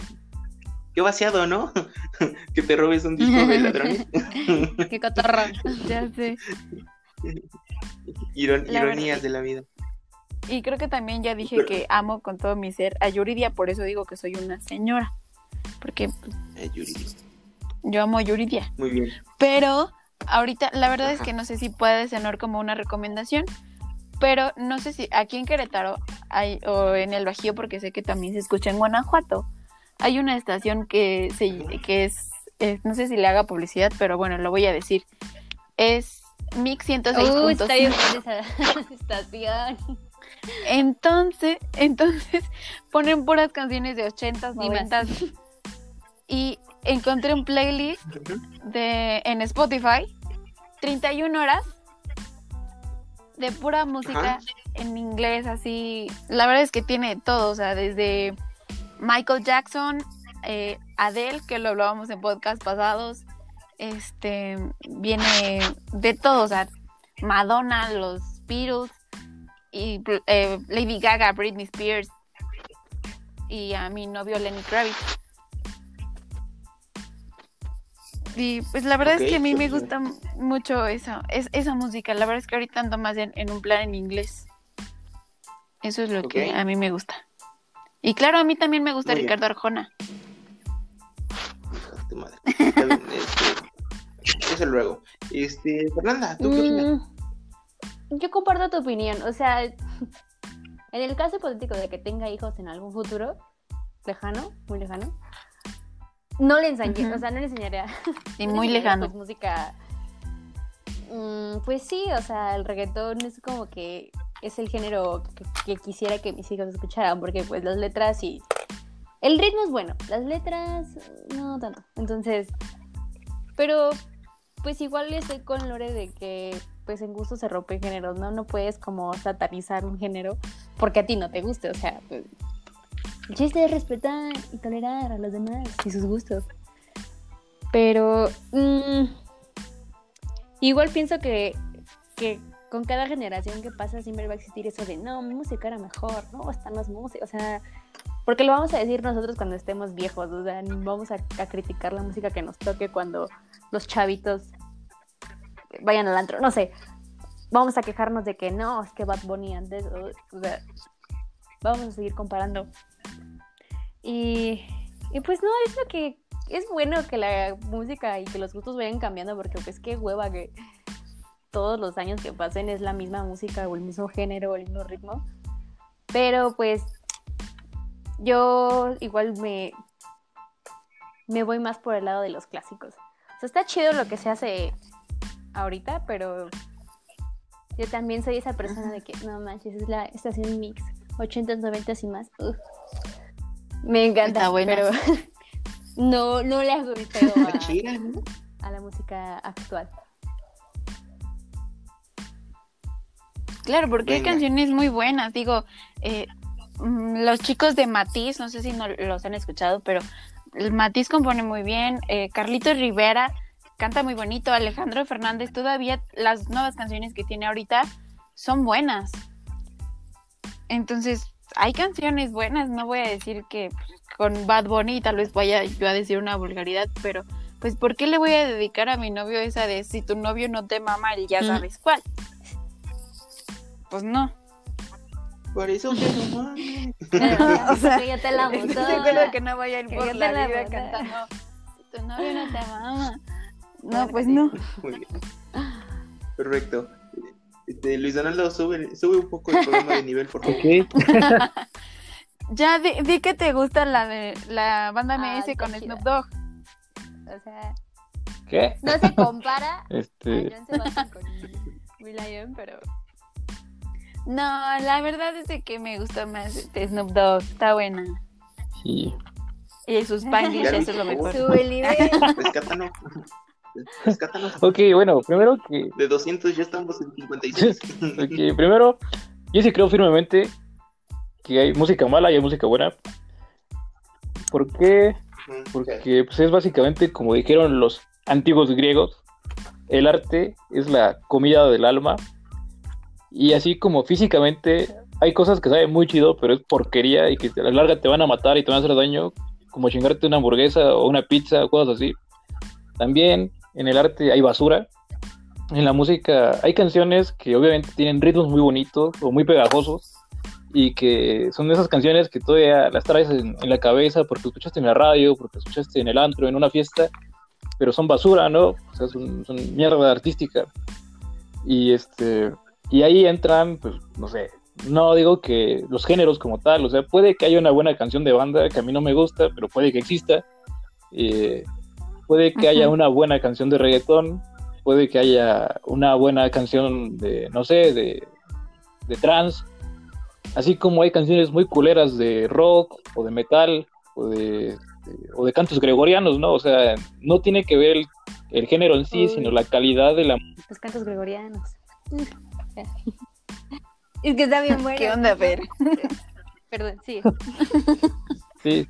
Qué vaciado, ¿no? que te robes un disco de ladrones. Qué cotorro. Ya sé. Iron- La ironías verdad- de la vida. Y creo que también ya dije Pero- que amo con todo mi ser a Yuridia, por eso digo que soy una señora. Porque pues, yo amo a Yuridia. Muy bien. Pero ahorita, la verdad es que no sé si puede sonar como una recomendación, pero no sé si aquí en Querétaro hay, o en el Bajío, porque sé que también se escucha en Guanajuato, hay una estación que, se, que es, es- no sé si le haga publicidad, pero bueno, lo voy a decir. Es Mix Uy, está bien 106.5. esa estación. Entonces, entonces ponen puras canciones de 80s, Ni más. 90s. Y encontré un playlist de en Spotify 31 horas de pura música Ajá. en inglés así la verdad es que tiene todo o sea desde Michael Jackson eh, Adele que lo hablábamos en podcast pasados este viene de todo o sea Madonna los Beatles y eh, Lady Gaga Britney Spears y a mi novio Lenny Kravitz y pues la verdad es que a mí me súper. gusta mucho esa, es, esa música. La verdad es que ahorita ando más en, en un plan en inglés. Eso es lo que a mí me gusta. Y claro, a mí también me gusta Muy bien. Ricardo Arjona. Hija de tu madre. Bien, este, eso luego. Este, Fernanda, ¿tú qué opinas? Mm, yo comparto tu opinión. O sea, en el caso hipotético de que tenga hijos en algún futuro, lejano, muy lejano, no le enseñé, Ujú. o sea, no le enseñaría. Y muy lejano. Pues música. mm, pues sí, o sea, el reggaetón es como que es el género que, que quisiera que mis hijos escucharan, porque pues las letras y. El ritmo es bueno, las letras no tanto. Entonces, pero pues igual estoy con Lore de que pues en gusto se rompen géneros, ¿no? No puedes como satanizar un género porque a ti no te guste, o sea, pues el chiste es respetar y tolerar a los demás y sus gustos. Pero mm, igual pienso que, que con cada generación que pasa siempre va a existir eso de, no, mi música era mejor, no, están los músicos, o sea, porque lo vamos a decir nosotros cuando estemos viejos, o sea, vamos a, a criticar la música que nos toque cuando los chavitos vayan al antro, no sé, vamos a quejarnos de que no, es que Bad Bunny antes, o sea, vamos a seguir comparando. Y, y pues no, es lo que es bueno que la música y que los gustos vayan cambiando porque pues qué hueva que todos los años que pasen es la misma música o el mismo género o el mismo ritmo. Pero pues yo igual me, me voy más por el lado de los clásicos. O sea, está chido lo que se hace ahorita, pero yo también soy esa persona de que, no manches, es la estación mix, 80, 90 y más. Uf. Me encanta, Está buena. pero no, no le hago el pedo a, chida, ¿no? a la música actual. Claro, porque hay Venga. canciones muy buenas. Digo, eh, mm, los chicos de Matiz, no sé si no los han escuchado, pero el Matiz compone muy bien. eh, Carlitos Rivera canta muy bonito. Alejandro Fernández, todavía las nuevas canciones que tiene ahorita son buenas. Entonces, hay canciones buenas. No voy a decir que pues, con Bad Bunny tal vez vaya yo a decir una vulgaridad, pero pues, ¿por qué le voy a dedicar a mi novio esa de si tu novio no te mama, él ya Mm. sabes cuál? Pues no. Por eso que no mames. O sea, que yo te la toda. que no voy a ir por la la vida cantando. Si tu novio no te ama. No, pues no. Muy bien. Perfecto. Este, Luis Donaldo, sube, sube un poco el programa de nivel, por favor. Ok. Ya di, di que te gusta la de la banda Ah, MS está con. Snoop Dogg. O sea, ¿Qué? no se compara a Este. John Sebastian con Will.i.am, pero No, la verdad es de que me gusta más este Snoop Dogg. Está buena. Sí. Y sus Spanglish, Ya, eso es lo mejor. sube el nivel. Rescátanos. Rescátanos. Ok, bueno, primero que. De 200 ya estamos en 56. ok, primero, yo sí creo firmemente que hay música mala y hay música buena. ¿Por qué? Porque pues, es básicamente como dijeron los antiguos griegos, el arte es la comida del alma. Y así como físicamente hay cosas que saben muy chido, pero es porquería y que a la larga te van a matar y te van a hacer daño, como chingarte una hamburguesa o una pizza o cosas así. También en el arte hay basura. En la música hay canciones que obviamente tienen ritmos muy bonitos o muy pegajosos y que son de esas canciones que todavía las traes en, en la cabeza porque escuchaste en la radio, porque escuchaste en el antro, en una fiesta, pero son basura, ¿no? O sea, son, son mierda artística. Y este y ahí entran, pues, no sé, no digo que los géneros como tal, o sea, puede que haya una buena canción de banda que a mí no me gusta, pero puede que exista. Eh, puede que haya una buena canción de reggaetón, puede que haya una buena canción de, no sé, de, de trance, así como hay canciones muy culeras de rock o de metal o de, de- o de cantos gregorianos, ¿no? O sea, no tiene que ver el, el género en sí, Uy. sino la calidad de la Los cantos gregorianos. Es que está bien bueno. ¿Qué onda, Fer? Perdón, sí. Sí.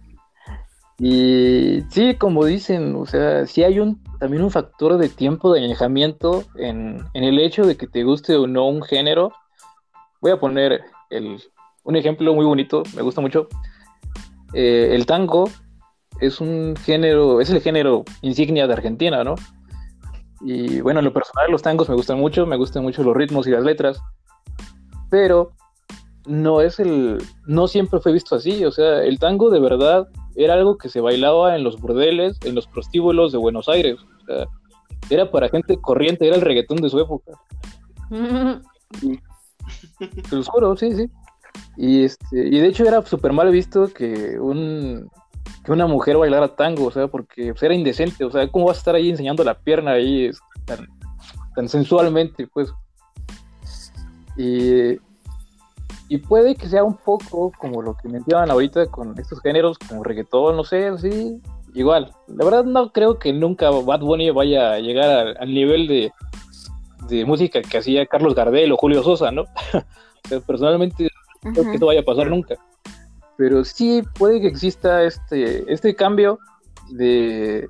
Y sí, como dicen, o sea, sí hay un también un factor de tiempo de añejamiento en, en el hecho de que te guste o no un género. Voy a poner el, un ejemplo muy bonito, me gusta mucho. Eh, el tango es un género, es el género insignia de Argentina, ¿no? Y bueno, en lo personal los tangos me gustan mucho, me gustan mucho los ritmos y las letras, pero no es el, no siempre fue visto así, o sea, el tango de verdad era algo que se bailaba en los burdeles, en los prostíbulos de Buenos Aires, o sea, era para gente corriente, era el reggaetón de su época, te lo juro, sí, sí. Y, este, y de hecho era súper mal visto que, un, que una mujer bailara tango, o sea, porque pues, era indecente, o sea, ¿cómo vas a estar ahí enseñando la pierna ahí es, tan, tan sensualmente, pues? Y, y puede que sea un poco como lo que mencionaban ahorita con estos géneros, como reggaetón, no sé, así, igual. La verdad no creo que nunca Bad Bunny vaya a llegar al, al nivel de, de música que hacía Carlos Gardel o Julio Sosa, ¿no? o sea, personalmente no creo que eso vaya a pasar nunca. Pero sí puede que exista este, este cambio de,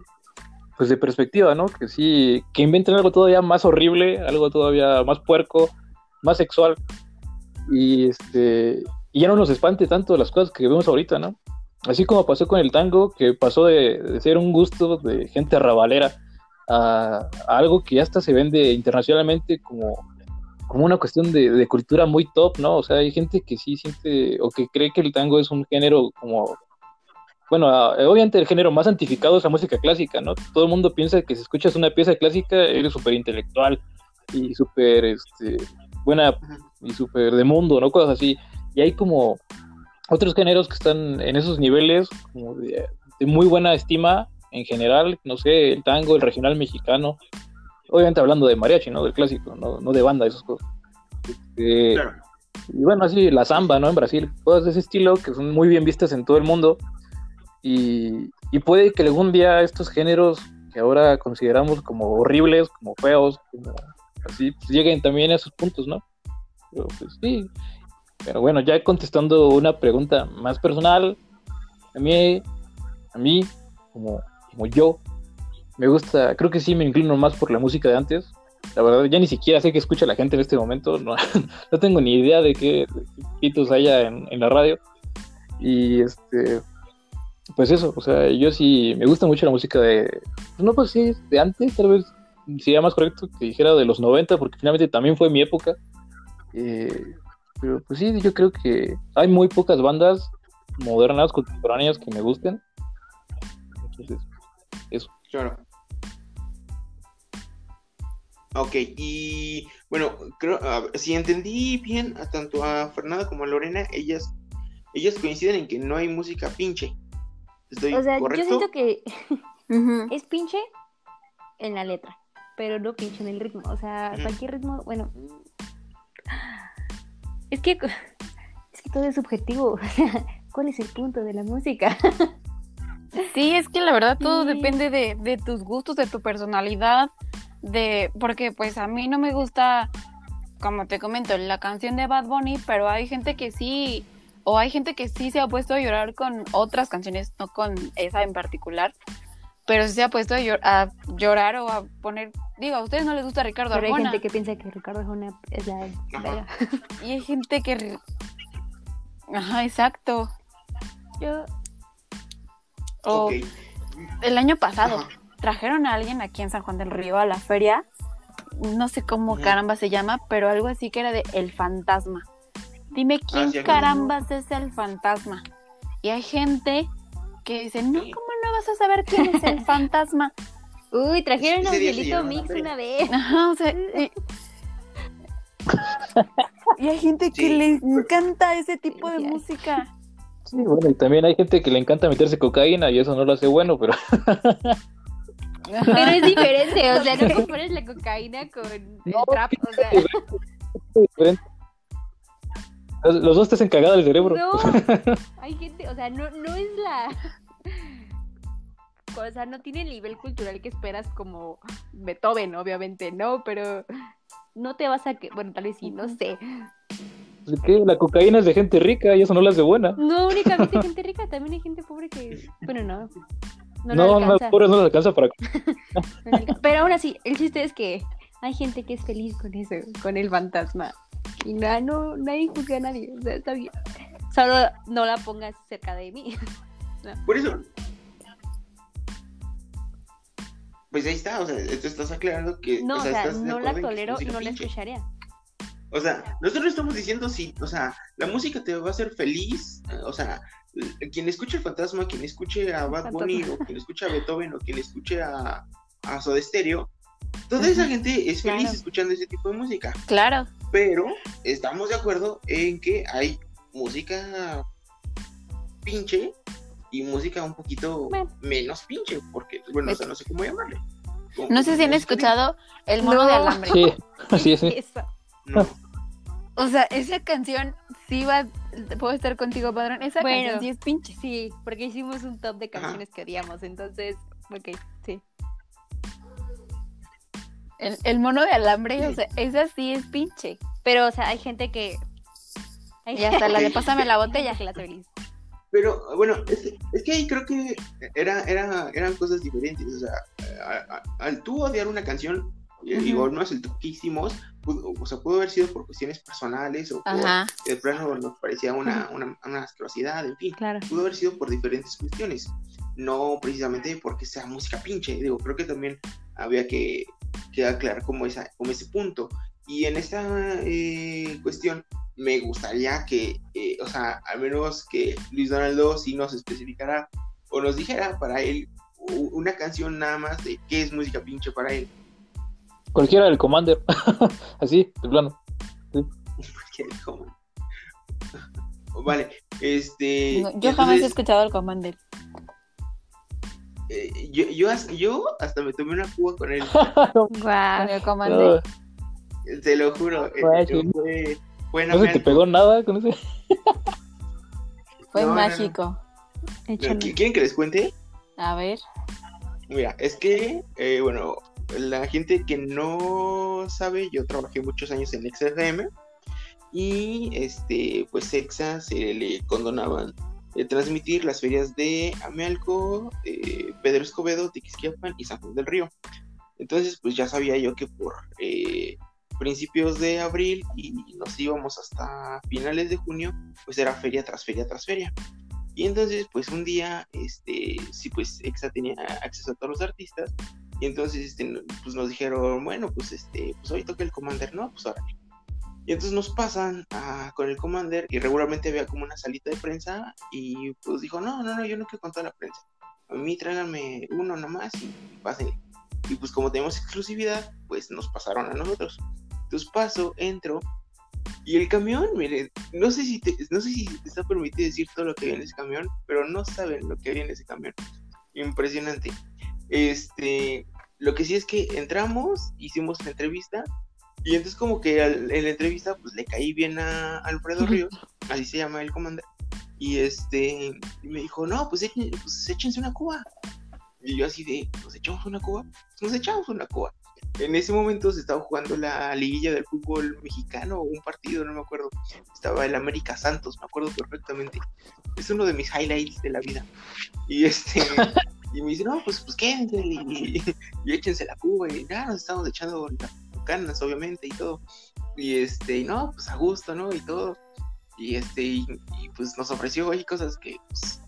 pues de perspectiva, ¿no? Que sí, que inventen algo todavía más horrible, algo todavía más puerco, más sexual. Y este y ya no nos espante tanto las cosas que vemos ahorita, ¿no? Así como pasó con el tango, que pasó de, ser un gusto de gente rabalera a, algo que ya hasta se vende internacionalmente como, como una cuestión de, cultura muy top, ¿no? O sea, hay gente que sí siente o que cree que el tango es un género como bueno, obviamente el género más santificado es la música clásica, ¿no? Todo el mundo piensa que si escuchas una pieza clásica eres súper intelectual y súper este, buena y súper de mundo, ¿no? Cosas así. Y hay como otros géneros que están en esos niveles como de, muy buena estima en general, no sé, el tango, el regional mexicano, obviamente hablando de mariachi, ¿no? Del clásico, no, no de banda, esas cosas. Este, y bueno, así la samba, ¿no? En Brasil, cosas de ese estilo que son muy bien vistas en todo el mundo y, puede que algún día estos géneros que ahora consideramos como horribles, como feos, como así, pues lleguen también a esos puntos, ¿no? Pero pues sí. Pero bueno, ya contestando una pregunta más personal, a mí, a mí, como, como yo, me gusta, creo que sí me inclino más por la música de antes. La verdad, ya ni siquiera sé qué escucha la gente en este momento, no, no tengo ni idea de qué pitos haya en, en la radio. Y este, pues eso, o sea, yo sí me gusta mucho la música de, pues no, pues sí, de antes, tal vez sería más correcto que dijera de los 90, porque finalmente también fue mi época. Eh, pero pues sí, yo creo que hay muy pocas bandas modernas, contemporáneas que me gusten. Entonces, eso. Claro. Ok, y bueno, creo, si entendí bien a tanto a Fernanda como a Lorena, ellas, ellas coinciden en que no hay música pinche o sea, yo siento que es pinche en la letra, pero no pinche en el ritmo. O sea, cualquier ritmo, bueno. Es que, es que todo es subjetivo. ¿cuál es el punto de la música? sí, es que la verdad todo depende de, de tus gustos, de tu personalidad, de. Porque, pues, a mí no me gusta, como te comento, la canción de Bad Bunny, pero hay gente que sí o hay gente que sí se ha puesto a llorar con otras canciones, no con esa en particular, pero sí se ha puesto a, llorar o a poner, digo, a ustedes no les gusta Ricardo Pero hay gente que piensa que Ricardo Arjona es la Y hay gente que Ajá, exacto. Yo o el año pasado trajeron a alguien aquí en San Juan del Río a la feria, no sé cómo caramba se llama, pero algo así que era de El Fantasma. Dime quién carambas es el fantasma. Y hay gente que dice, no, ¿cómo no vas a saber quién es el fantasma? Uy, trajeron a Angelito Mix una vez. o sea, y... hay gente que le encanta ese tipo de música. Sí, bueno, y también hay gente que le encanta meterse cocaína y eso no lo hace bueno, pero... Pero es diferente, o sea, no compares la cocaína con el trap, o sea... Es diferente. Los dos te hacen cagada el cerebro. No, hay gente, o sea, no, no es la. O sea, no tiene el nivel cultural que esperas como Beethoven, obviamente, no, pero no te vas a que. Bueno, tal vez sí, no sé. ¿Qué? La cocaína es de gente rica y eso no la hace buena. No, únicamente gente rica, también hay gente pobre que. Bueno, no. No, no, no, pobres no les alcanza para. pero aún así, el chiste es que hay gente que es feliz con eso, con el fantasma. Y nada, no, nadie juzga a nadie. O sea, está bien. Solo no la pongas cerca de mí. Por eso. Pues ahí está, o sea, tú estás aclarando que. No, o sea, no la tolero y no la escucharía. O sea, nosotros estamos diciendo si, o sea, la música te va a hacer feliz, o sea, quien escuche el fantasma, quien escuche a Bad Bunny, o quien escuche a Beethoven, o quien escuche a, a Soda Stereo, toda esa gente es feliz escuchando ese tipo de música. Claro. Pero estamos de acuerdo en que hay música pinche y música un poquito menos pinche, porque, bueno, no sé cómo llamarle. No sé si han escuchado El mono de alambre. Sí, así es. No. O sea, esa canción sí va, puedo estar contigo, padrón. Esa canción sí es pinche. Sí, porque hicimos un top de canciones que odiamos, entonces, ok, sí. El, mono de alambre, o sea, esa sí es pinche. Pero, o sea, hay gente que. y hasta la de pásame la botella que la feliz. Pero, bueno, es, que ahí creo que era, era, eran cosas diferentes. O sea, a- a- al tú odiar una canción, eh, Ujú. digo, no es el toquísimos, pudo- o sea, pudo haber sido por cuestiones personales o por de plano nos parecía una, una, una asquerosidad, en fin, Claro. pudo haber sido por diferentes cuestiones, no precisamente porque sea música pinche, digo, creo que también había que, que aclarar como, esa, como ese punto. Y en esta eh, cuestión me gustaría que, eh, o sea, al menos que Luis Donaldo sí nos especificara o nos dijera para él una canción nada más de qué es música pinche para él. Cualquiera del Commander. Así, de plano. Que como- Vale, este... No, yo jamás he escuchado el Commander. eh, yo, yo, as- yo hasta me tomé una cuba con él, Guau. Con el Commander. No, te lo juro. eh, yo sí. fue, fue en no se te pegó nada con ese. Fue No, no, no. mágico. ¿Qui- ¿Quieren que les cuente? A ver. Mira, es que, eh, bueno, la gente que no sabe, yo trabajé muchos años en XFM y este, pues Exa se le condonaban eh, transmitir las ferias de Amealco, eh, Pedro Escobedo, Tiquisquiapan y San Juan del Río. Entonces, pues ya sabía yo que por eh, principios de abril y nos íbamos hasta finales de junio, pues era feria tras feria tras feria. Y entonces, pues un día, este, sí, pues Exa tenía acceso a todos los artistas. Y entonces, este, pues nos dijeron, bueno, pues este, pues hoy toca el Commander, ¿no? Pues órale. Y entonces nos pasan a- con el Commander y regularmente había como una salita de prensa y pues dijo, no, no, no, yo no quiero con toda la prensa. A mí tráiganme uno nomás y pásenle. Y pues como tenemos exclusividad, pues nos pasaron a nosotros. Entonces paso, entro y el camión, miren, no sé si te, no sé si te está permitido decir todo lo que había en ese camión, pero no saben lo que había en ese camión. Impresionante. Este, lo que sí es que entramos, hicimos la entrevista y entonces como que al- en la entrevista pues le caí bien a Alfredo Ríos, así se llama el comandante, y este y me dijo, no, pues, echen- pues échense una cuba. Y yo así de, ¿nos echamos una cuba? Pues nos echamos una cuba. En ese momento se estaba jugando la liguilla del fútbol mexicano, un partido, no me acuerdo. Estaba el América Santos, me acuerdo perfectamente. Es uno de mis highlights de la vida. Y este, y me dice, no, pues, pues quédense y, y- y échense la cuba. Y ya nos estamos echando canas, obviamente, y todo. Y este, y no, pues a gusto, ¿no? Y todo. Y este, y, y, pues nos ofreció ahí cosas que, pues,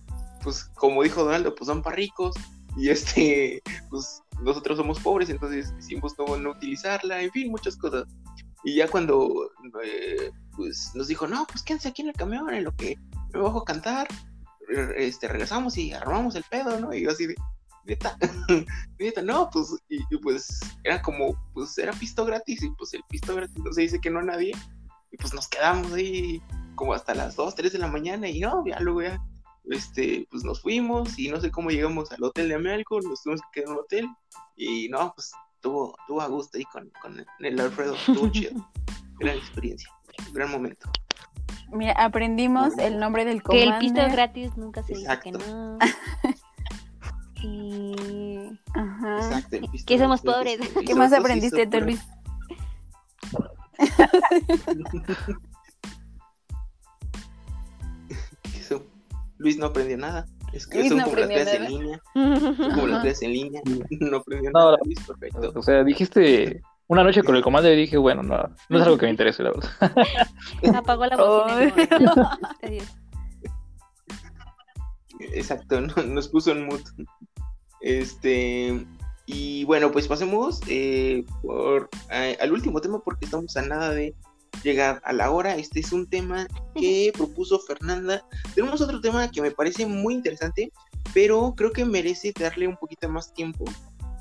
pues, como dijo Donaldo, pues son para ricos. Y este, pues nosotros somos pobres, entonces decidimos no, utilizarla, en fin, muchas cosas. Y ya cuando eh, pues nos dijo, no, pues quédense aquí en el camión, en lo que me bajo a cantar, este, regresamos y armamos el pedo, ¿no? Y yo así de, neta, neta, no, pues, y, y, pues era como, pues era pisto gratis, y pues el pisto gratis no se dice que no a nadie, y pues nos quedamos ahí como hasta las 2, 3 de la mañana, y no, ya luego ya, este, pues nos fuimos, y no sé cómo llegamos al hotel de Amelco, nos tuvimos que quedar en un hotel, y no, pues tuvo, tuvo a gusto ahí con, con el Alfredo, estuvo chido, gran experiencia, gran momento. Mira, aprendimos el nombre del Que Commander. el pisto gratis nunca se dice que Exacto. no. Y Ajá. Exacto, el pisto Que somos pobres. ¿Qué más aprendiste tú, Luis? Luis no aprendió nada. Es que Luis son no como las clases en línea. como las clases en línea. No aprendió No, nada. la- Luis, perfecto. O sea, dijiste una noche con el Commander y dije, bueno, no, no es algo que me interese, la verdad. apagó la bocina. Exacto, no- nos puso en mood. Este. Y bueno, pues pasemos eh, por, eh, al último tema porque estamos a nada de llegar a la hora. Este es un tema que propuso Fernanda. Tenemos otro tema que me parece muy interesante, pero creo que merece darle un poquito más tiempo.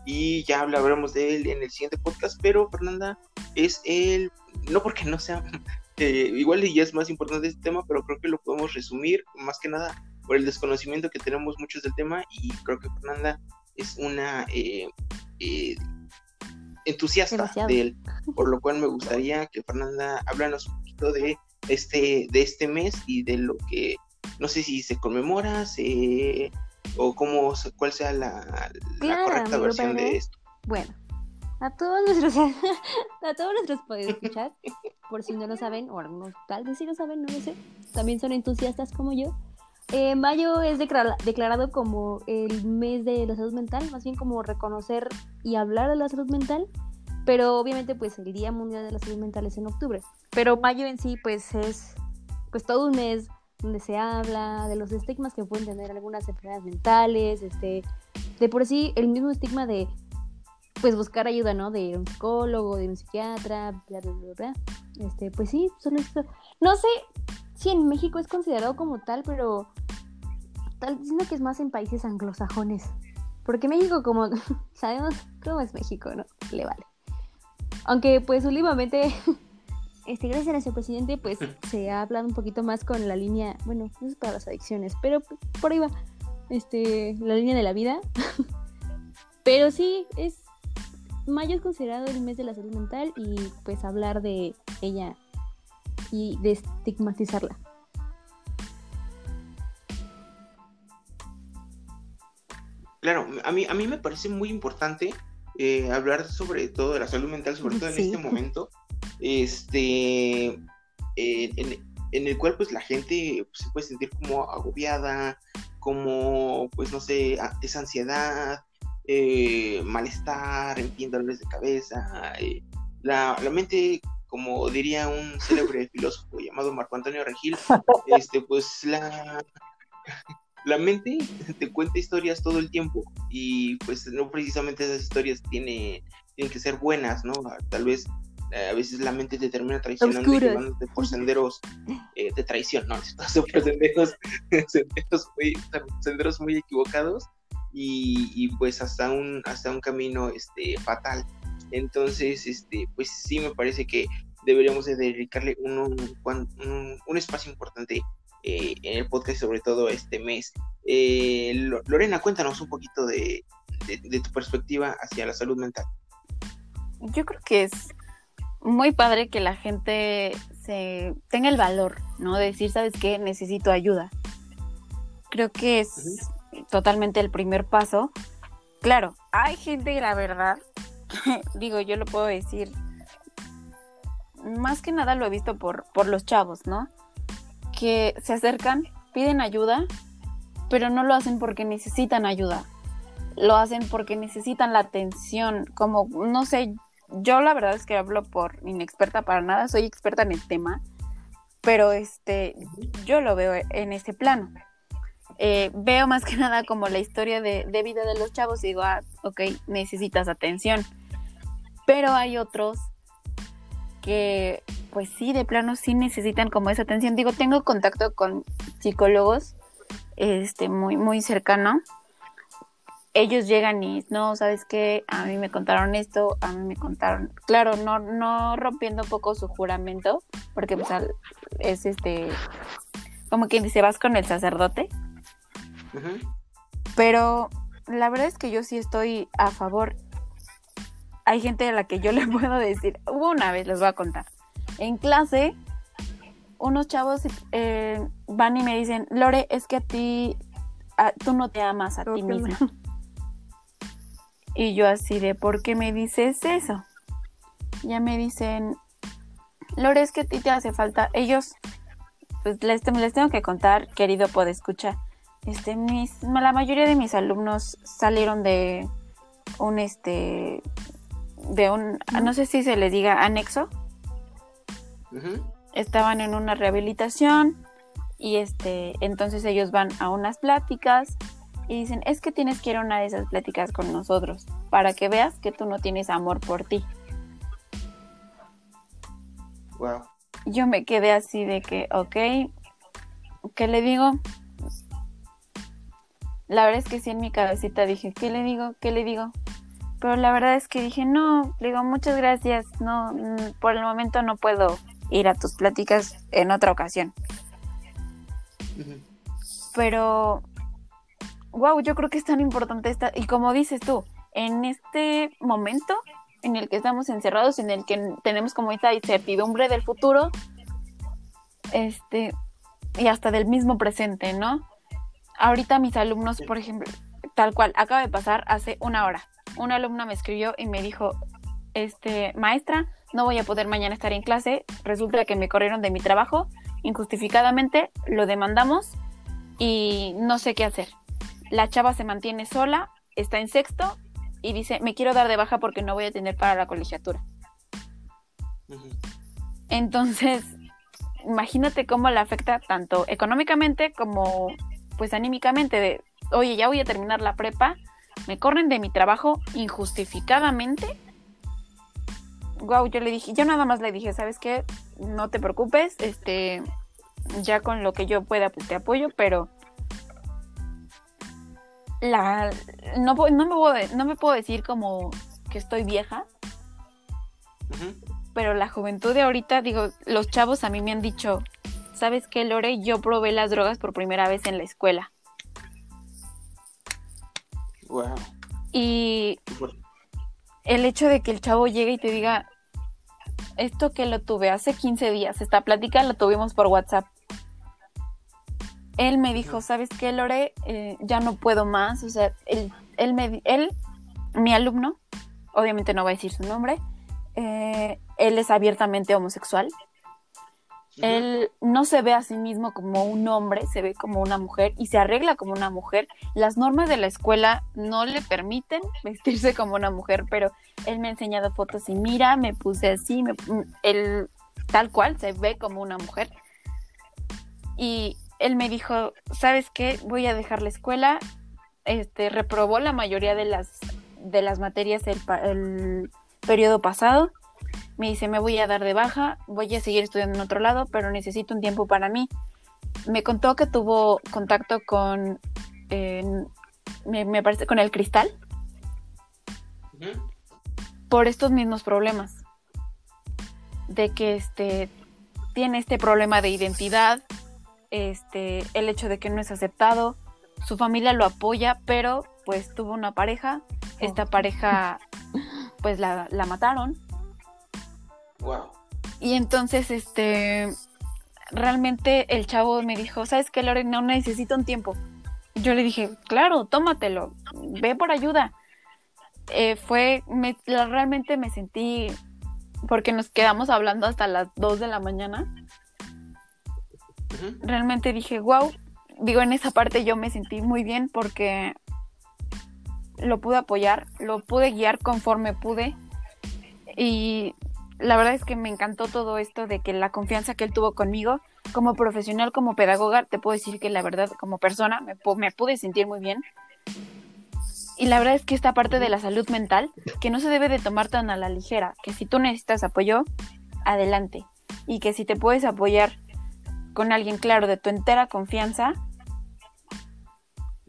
Y ya hablaremos de él en el siguiente podcast. Pero Fernanda es el. No porque no sea. eh, igual y ya es más importante este tema, pero creo que lo podemos resumir más que nada por el desconocimiento que tenemos muchos del tema. Y creo que Fernanda es una eh, eh, entusiasta Demasiado. de él, por lo cual me gustaría que Fernanda háblanos un poquito de este, de este mes y de lo que, no sé si se conmemora, se, o cómo, cuál sea la, correcta versión de esto. Bueno, a todos nuestros a todos nuestros escuchar, por si no lo saben, o algunos tal vez sí lo saben, no lo sé, también son entusiastas como yo. Eh, mayo es declara- declarado como el mes de la salud mental, más bien como reconocer y hablar de la salud mental, pero obviamente pues el Día Mundial de la Salud Mental es en octubre. Pero mayo en sí pues es pues todo un mes donde se habla de los estigmas que pueden tener algunas enfermedades mentales, este, de por sí el mismo estigma de pues buscar ayuda, ¿no? De un psicólogo, de un psiquiatra, bla, bla, bla, bla. Este, pues sí, solo esto. No sé si en México es considerado como tal, pero tal siento que es más en países anglosajones. Porque México, como sabemos cómo es México, ¿no? Le vale. Aunque pues últimamente, este, gracias a nuestro presidente, pues se ha hablado un poquito más con la línea, bueno, no es para las adicciones, pero por ahí va, este, la línea de la vida. pero sí, es, mayo es considerado el mes de la salud mental y pues hablar de ella y de estigmatizarla. Claro, a mí, a mí me parece muy importante eh, hablar sobre todo de la salud mental, sobre todo en este momento, este, eh, en, en el cual pues la gente pues, se puede sentir como agobiada, como pues no sé, esa ansiedad, eh, malestar, en fin, dolores de cabeza, la, la mente, como diría un célebre filósofo llamado Marco Antonio Regil, este, pues la, la mente te cuenta historias todo el tiempo y pues no precisamente esas historias tiene, tienen que ser buenas, ¿no? Tal vez eh, a veces la mente te termina traicionando y llevándote por senderos eh, de traición, no, por senderos, senderos, muy, senderos muy equivocados y, y, pues hasta un, hasta un camino este, fatal. Entonces, este, pues sí me parece que deberíamos de dedicarle un, un, un, un espacio importante eh, en el podcast, sobre todo este mes. Eh, Lorena, cuéntanos un poquito de, de, de, tu perspectiva hacia la salud mental. Yo creo que es muy padre que la gente se tenga el valor, ¿no? De decir, ¿sabes qué? Necesito ayuda. Creo que es uh -huh. totalmente el primer paso. Claro, hay gente, la verdad, digo, yo lo puedo decir, más que nada lo he visto por, por los chavos, ¿no? Que se acercan, piden ayuda, pero no lo hacen porque necesitan ayuda. Lo hacen porque necesitan la atención, como, no sé, yo la verdad es que hablo por inexperta para nada, soy experta en el tema, pero este, yo lo veo en ese plano. Eh, veo más que nada como la historia de, de, vida de los chavos y digo, ah, ok, necesitas atención. Pero hay otros que, pues sí, de plano sí necesitan como esa atención. Digo, tengo contacto con psicólogos, este, muy, muy cercano. Ellos llegan y, no, ¿sabes qué? A mí me contaron esto, a mí me contaron... Claro, no, no rompiendo un poco su juramento, porque pues, es este... Como quien dice, vas con el sacerdote. Uh -huh. Pero la verdad es que yo sí estoy a favor. Hay gente a la que yo le puedo decir, hubo una vez, les voy a contar. En clase, unos chavos eh, van y me dicen, Lore, es que a ti, a, tú no te amas a ti misma. Y yo así de, ¿por qué me dices eso? Ya me dicen, Lore, es que a ti te hace falta. Ellos, pues les, les tengo que contar, querido podescucha. Este, mis, la mayoría de mis alumnos salieron de un, este, de un, no sé si se les diga anexo. Uh -huh. Estaban en una rehabilitación y este, entonces ellos van a unas pláticas y dicen, es que tienes que ir a una de esas pláticas con nosotros para que veas que tú no tienes amor por ti. Wow. Yo me quedé así de que, ok, ¿qué le digo? La verdad es que sí en mi cabecita dije, ¿qué le digo? ¿Qué le digo? Pero la verdad es que dije, no, le digo, muchas gracias, no, por el momento no puedo ir a tus pláticas en otra ocasión. Uh -huh. Pero, wow, yo creo que es tan importante esta, y como dices tú, en este momento en el que estamos encerrados, en el que tenemos como esta incertidumbre del futuro, este, y hasta del mismo presente, ¿no? Ahorita mis alumnos, por ejemplo, tal cual, acaba de pasar hace una hora. Un alumno me escribió y me dijo, este, maestra, no voy a poder mañana estar en clase, resulta que me corrieron de mi trabajo injustificadamente, lo demandamos y no sé qué hacer. La chava se mantiene sola, está en sexto y dice, me quiero dar de baja porque no voy a tener para la colegiatura. Entonces, imagínate cómo le afecta tanto económicamente como pues anímicamente de, oye, ya voy a terminar la prepa, me corren de mi trabajo injustificadamente. Wow, yo le dije, yo nada más le dije, ¿sabes qué? No te preocupes, este, ya con lo que yo pueda, pues te apoyo, pero la, no, no, me puedo, no me puedo decir como que estoy vieja, pero la juventud de ahorita, digo, los chavos a mí me han dicho, ¿sabes qué, Lore? Yo probé las drogas por primera vez en la escuela. Wow. Y el hecho de que el chavo llegue y te diga, esto que lo tuve hace 15 días, esta plática la tuvimos por WhatsApp. Él me dijo, ¿sabes qué, Lore? Eh, ya no puedo más. O sea, él, él, me, él, mi alumno, obviamente no va a decir su nombre, eh, él es abiertamente homosexual. Él no se ve a sí mismo como un hombre, se ve como una mujer y se arregla como una mujer. Las normas de la escuela no le permiten vestirse como una mujer, pero él me ha enseñado fotos y mira, me puse así, me, él tal cual se ve como una mujer. Y él me dijo, ¿sabes qué? Voy a dejar la escuela. Este reprobó la mayoría de las de las materias el, el periodo pasado me dice, me voy a dar de baja, voy a seguir estudiando en otro lado, pero necesito un tiempo para mí. Me contó que tuvo contacto con, eh, me, me parece, con el cristal. Por estos mismos problemas. De que este, tiene este problema de identidad, este, el hecho de que no es aceptado, su familia lo apoya, pero pues tuvo una pareja, esta pareja pues la, la mataron Wow. Y entonces, este, realmente el chavo me dijo, ¿sabes qué, Lore? No necesito un tiempo. Yo le dije, claro, tómatelo, ve por ayuda. Eh, fue, me, la- realmente me sentí, porque nos quedamos hablando hasta las 2 de la mañana, realmente dije, wow, digo, en esa parte yo me sentí muy bien porque lo pude apoyar, lo pude guiar conforme pude y la verdad es que me encantó todo esto de que la confianza que él tuvo conmigo como profesional, como pedagoga, te puedo decir que la verdad como persona me, pu- me pude sentir muy bien. Y la verdad es que esta parte de la salud mental, que no se debe de tomar tan a la ligera, que si tú necesitas apoyo, adelante. Y que si te puedes apoyar con alguien claro de tu entera confianza,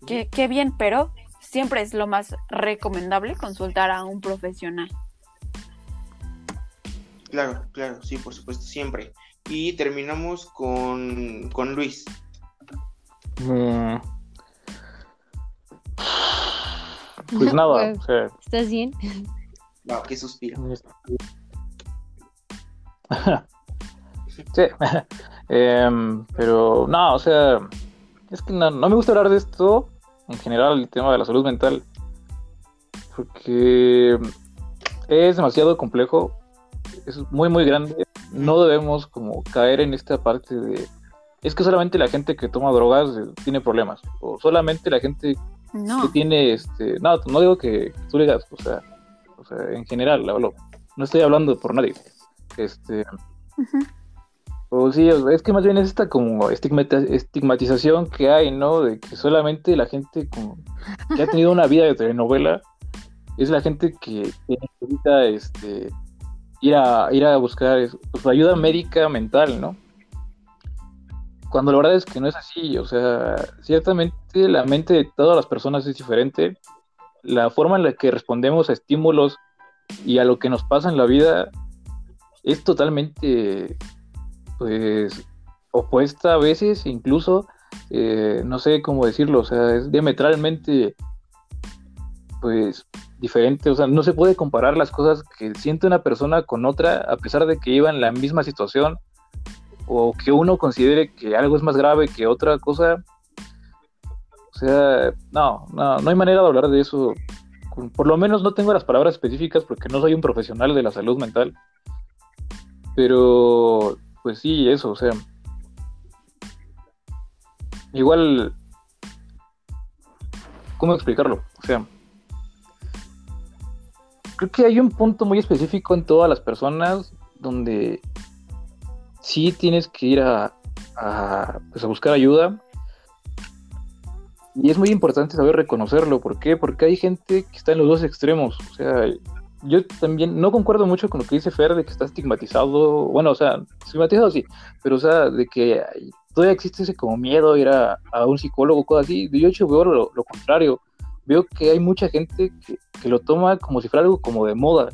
que, qué bien, pero siempre es lo más recomendable consultar a un profesional. Claro, claro, sí, por supuesto, siempre. Y terminamos con, con Luis. Mm. Pues nada, Pues- o sea, ¿Estás bien? Wow, qué suspiro. sí. Em, pero no, o sea, es que no, no me gusta hablar de esto en general, el tema de la salud mental, porque es demasiado complejo, es muy, muy grande. No debemos como caer en esta parte de, es que solamente la gente que toma drogas eh, tiene problemas, o solamente la gente No, que tiene este no no digo que tú le digas o sea o sea en general hablo no estoy hablando por nadie este o sí es que más bien es esta como estigmatización que hay no de que solamente la gente como que ha tenido una vida de telenovela es la gente que, que necesita este ir a ir a buscar pues, ayuda médica mental no cuando la verdad es que no es así, o sea, ciertamente la mente de todas las personas es diferente, la forma en la que respondemos a estímulos y a lo que nos pasa en la vida es totalmente, pues, opuesta a veces, incluso, eh, no sé cómo decirlo, o sea, es diametralmente, pues, diferente, o sea, no se puede comparar las cosas que siente una persona con otra a pesar de que en la misma situación o que uno considere que algo es más grave que otra cosa. O sea, no, no, no hay manera de hablar de eso. Por lo menos no tengo las palabras específicas porque no soy un profesional de la salud mental. Pero, pues sí, eso, o sea. Igual ¿cómo explicarlo? O sea, creo que hay un punto muy específico en todas las personas donde sí tienes que ir a, a, pues a buscar ayuda. Y es muy importante saber reconocerlo. ¿Por qué? Porque hay gente que está en los dos extremos. O sea, yo también no concuerdo mucho con lo que dice Fer de que está estigmatizado. Bueno, o sea, estigmatizado sí, pero o sea, de que todavía existe ese como miedo a ir a, un psicólogo, cosas así. Yo hecho veo lo, lo, contrario. Veo que hay mucha gente que, que lo toma como si fuera algo como de moda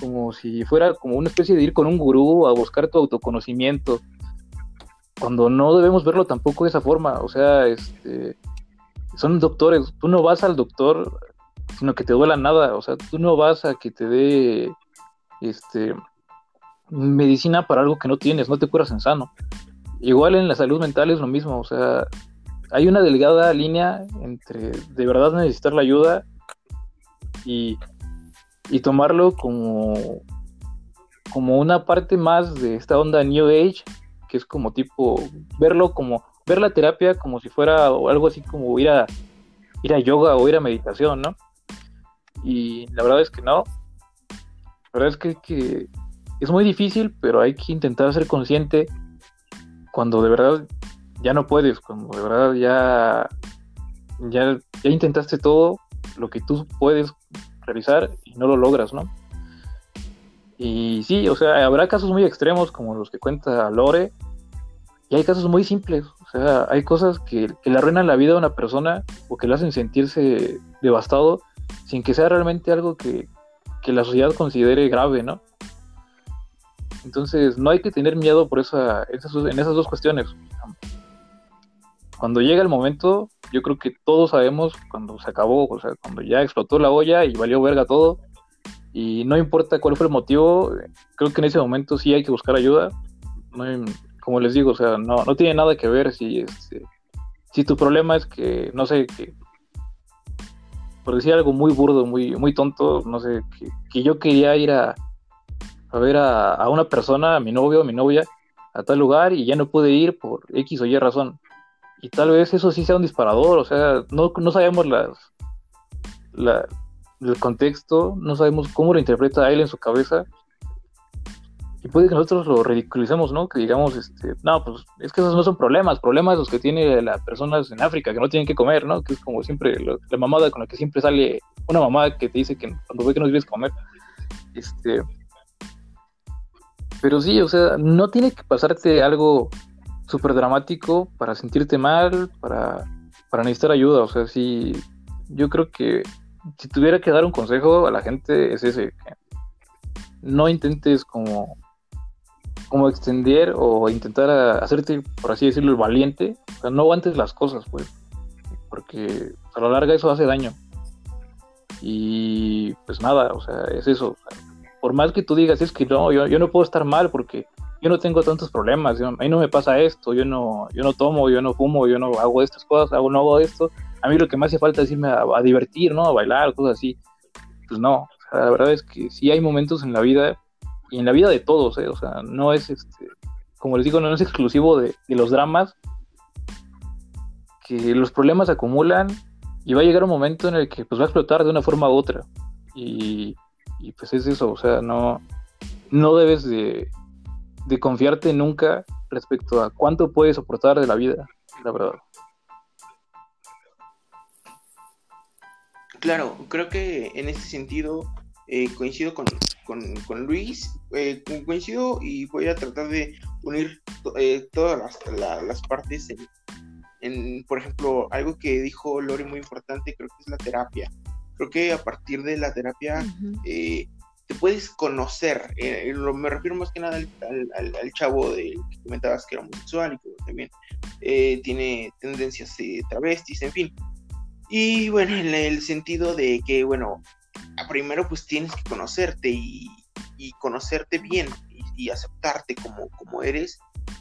como si fuera como una especie de ir con un gurú a buscar tu autoconocimiento, cuando no debemos verlo tampoco de esa forma, o sea, este, son doctores, tú no vas al doctor sino que te duela nada, o sea, tú no vas a que te dé este medicina para algo que no tienes, no te curas en sano. Igual en la salud mental es lo mismo, o sea, hay una delgada línea entre de verdad necesitar la ayuda y y tomarlo como, como una parte más de esta onda New Age, que es como tipo, verlo como, ver la terapia como si fuera algo así como ir a, ir a yoga o ir a meditación, ¿no? Y la verdad es que no. La verdad es que, que es muy difícil, pero hay que intentar ser consciente cuando de verdad ya no puedes, cuando de verdad ya, ya, ya intentaste todo lo que tú puedes realizar y no lo logras, ¿no? Y sí, o sea, habrá casos muy extremos como los que cuenta Lore, y hay casos muy simples, o sea, hay cosas que, le arruinan la vida a una persona o que le hacen sentirse devastado sin que sea realmente algo que, la sociedad considere grave, ¿no? Entonces, no hay que tener miedo por esa, en esas dos cuestiones. Cuando llega el momento, yo creo que todos sabemos cuando se acabó, o sea, cuando ya explotó la olla y valió verga todo, y no importa cuál fue el motivo, creo que en ese momento sí hay que buscar ayuda. como les digo, o sea, no, no tiene nada que ver si, este, si tu problema es que, no sé, que, por decir algo muy burdo, muy, muy tonto, no sé, que, yo quería ir a, a ver a, a, una persona, a mi novio, a mi novia, a tal lugar y ya no pude ir por X o Y razón y tal vez eso sí sea un disparador, o sea, no, no sabemos las, la, el contexto, no sabemos cómo lo interpreta él en su cabeza, y puede que nosotros lo ridiculicemos, ¿no? Que digamos, este, no, pues es que esos no son problemas, problemas los que tiene las personas en África, que no tienen que comer, ¿no? Que es como siempre la mamada con la que siempre sale una mamada que te dice que cuando ve que no debes comer, este... Pero sí, o sea, no tiene que pasarte algo súper dramático para sentirte mal, para, para necesitar ayuda. O sea, sí, yo creo que si tuviera que dar un consejo a la gente es ese, no intentes como, como extender o intentar hacerte, por así decirlo, el valiente. O sea, no aguantes las cosas, pues, porque a la larga eso hace daño. Y pues nada, o sea, es eso. Por más que tú digas, es que no, yo, yo no puedo estar mal porque yo no tengo tantos problemas, a mí no me pasa esto, yo no, yo no tomo, yo no fumo, yo no hago estas cosas, no hago esto, a mí lo que me hace falta es irme a, divertir, ¿no? A bailar, cosas así. Pues no, la verdad es que sí hay momentos en la vida, y en la vida de todos, ¿eh? O sea, no es, este, como les digo, no es exclusivo de, los dramas, que los problemas se acumulan y va a llegar un momento en el que pues va a explotar de una forma u otra. Y, y pues es eso, o sea, no, no debes de, de confiarte nunca respecto a cuánto puedes soportar de la vida, la verdad. Claro, creo que en este sentido eh, coincido con, con, Luis, eh, coincido y voy a tratar de unir eh, todas las, partes en, por ejemplo, algo que dijo Lori muy importante, creo que es la terapia. Creo que a partir de la terapia puedes conocer. Eh, me refiero más que nada al, chavo de, que comentabas que era homosexual y que también eh, tiene tendencias de travestis, en fin. Y bueno, en el sentido de que, bueno, primero pues tienes que conocerte y, conocerte bien y, aceptarte como, como eres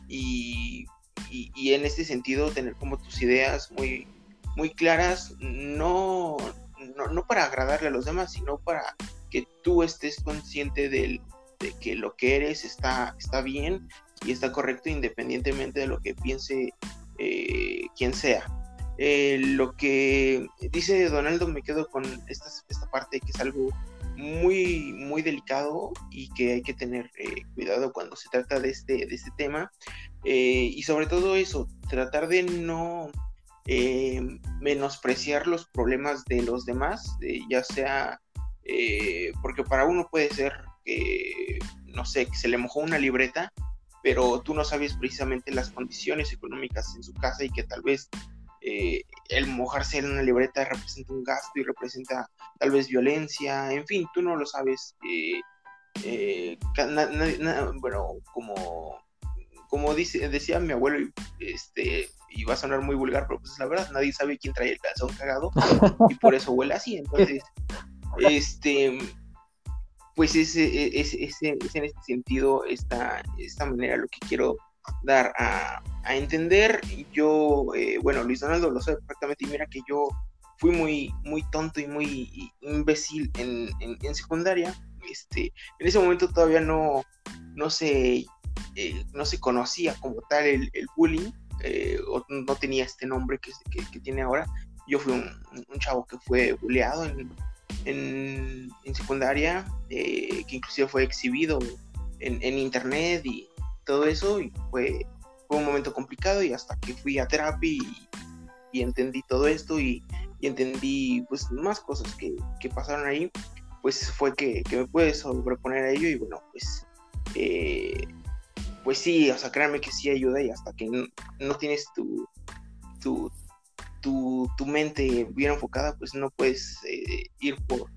y, y, en este sentido tener como tus ideas muy, muy claras, no, no, no para agradarle a los demás, sino para que tú estés consciente de que lo que eres está, está bien y está correcto independientemente de lo que piense eh, quien sea. Eh, lo que dice Donaldo, me quedo con esta, esta parte que es algo muy, muy delicado y que hay que tener eh, cuidado cuando se trata de este, de este tema. Y sobre todo eso, tratar de no menospreciar los problemas de los demás, ya sea porque para uno puede ser que, no sé, que se le mojó una libreta, pero tú no sabes precisamente las condiciones económicas en su casa y que tal vez eh, el mojarse en una libreta representa un gasto y representa tal vez violencia, en fin, tú no lo sabes. Eh, eh, bueno, como, como dice, decía mi abuelo, este, y va a sonar muy vulgar, pero pues es la verdad, nadie sabe quién trae el calzón cagado y por eso huele así. Entonces, este, pues ese, ese, ese, en este sentido esta, esta manera lo que quiero dar a, entender. Yo, eh, bueno, Luis Donaldo lo sabe perfectamente y mira que yo fui muy, muy tonto y muy imbécil en, en, secundaria. Este, en ese momento todavía no, no, se, eh, no se conocía como tal el, bullying, eh, o no tenía este nombre que, que, tiene ahora. Yo fui un, un, chavo que fue bulleado en, en, secundaria, que inclusive fue exhibido en, internet y todo eso y fue, fue un momento complicado y hasta que fui a terapia y, entendí todo esto y, entendí pues más cosas que, pasaron ahí, pues fue que, me pude sobreponer a ello y bueno, pues eh, pues sí, o sea, créanme que sí ayuda y hasta que no, tienes tu, tu, tu, mente bien enfocada, pues no puedes eh, ir por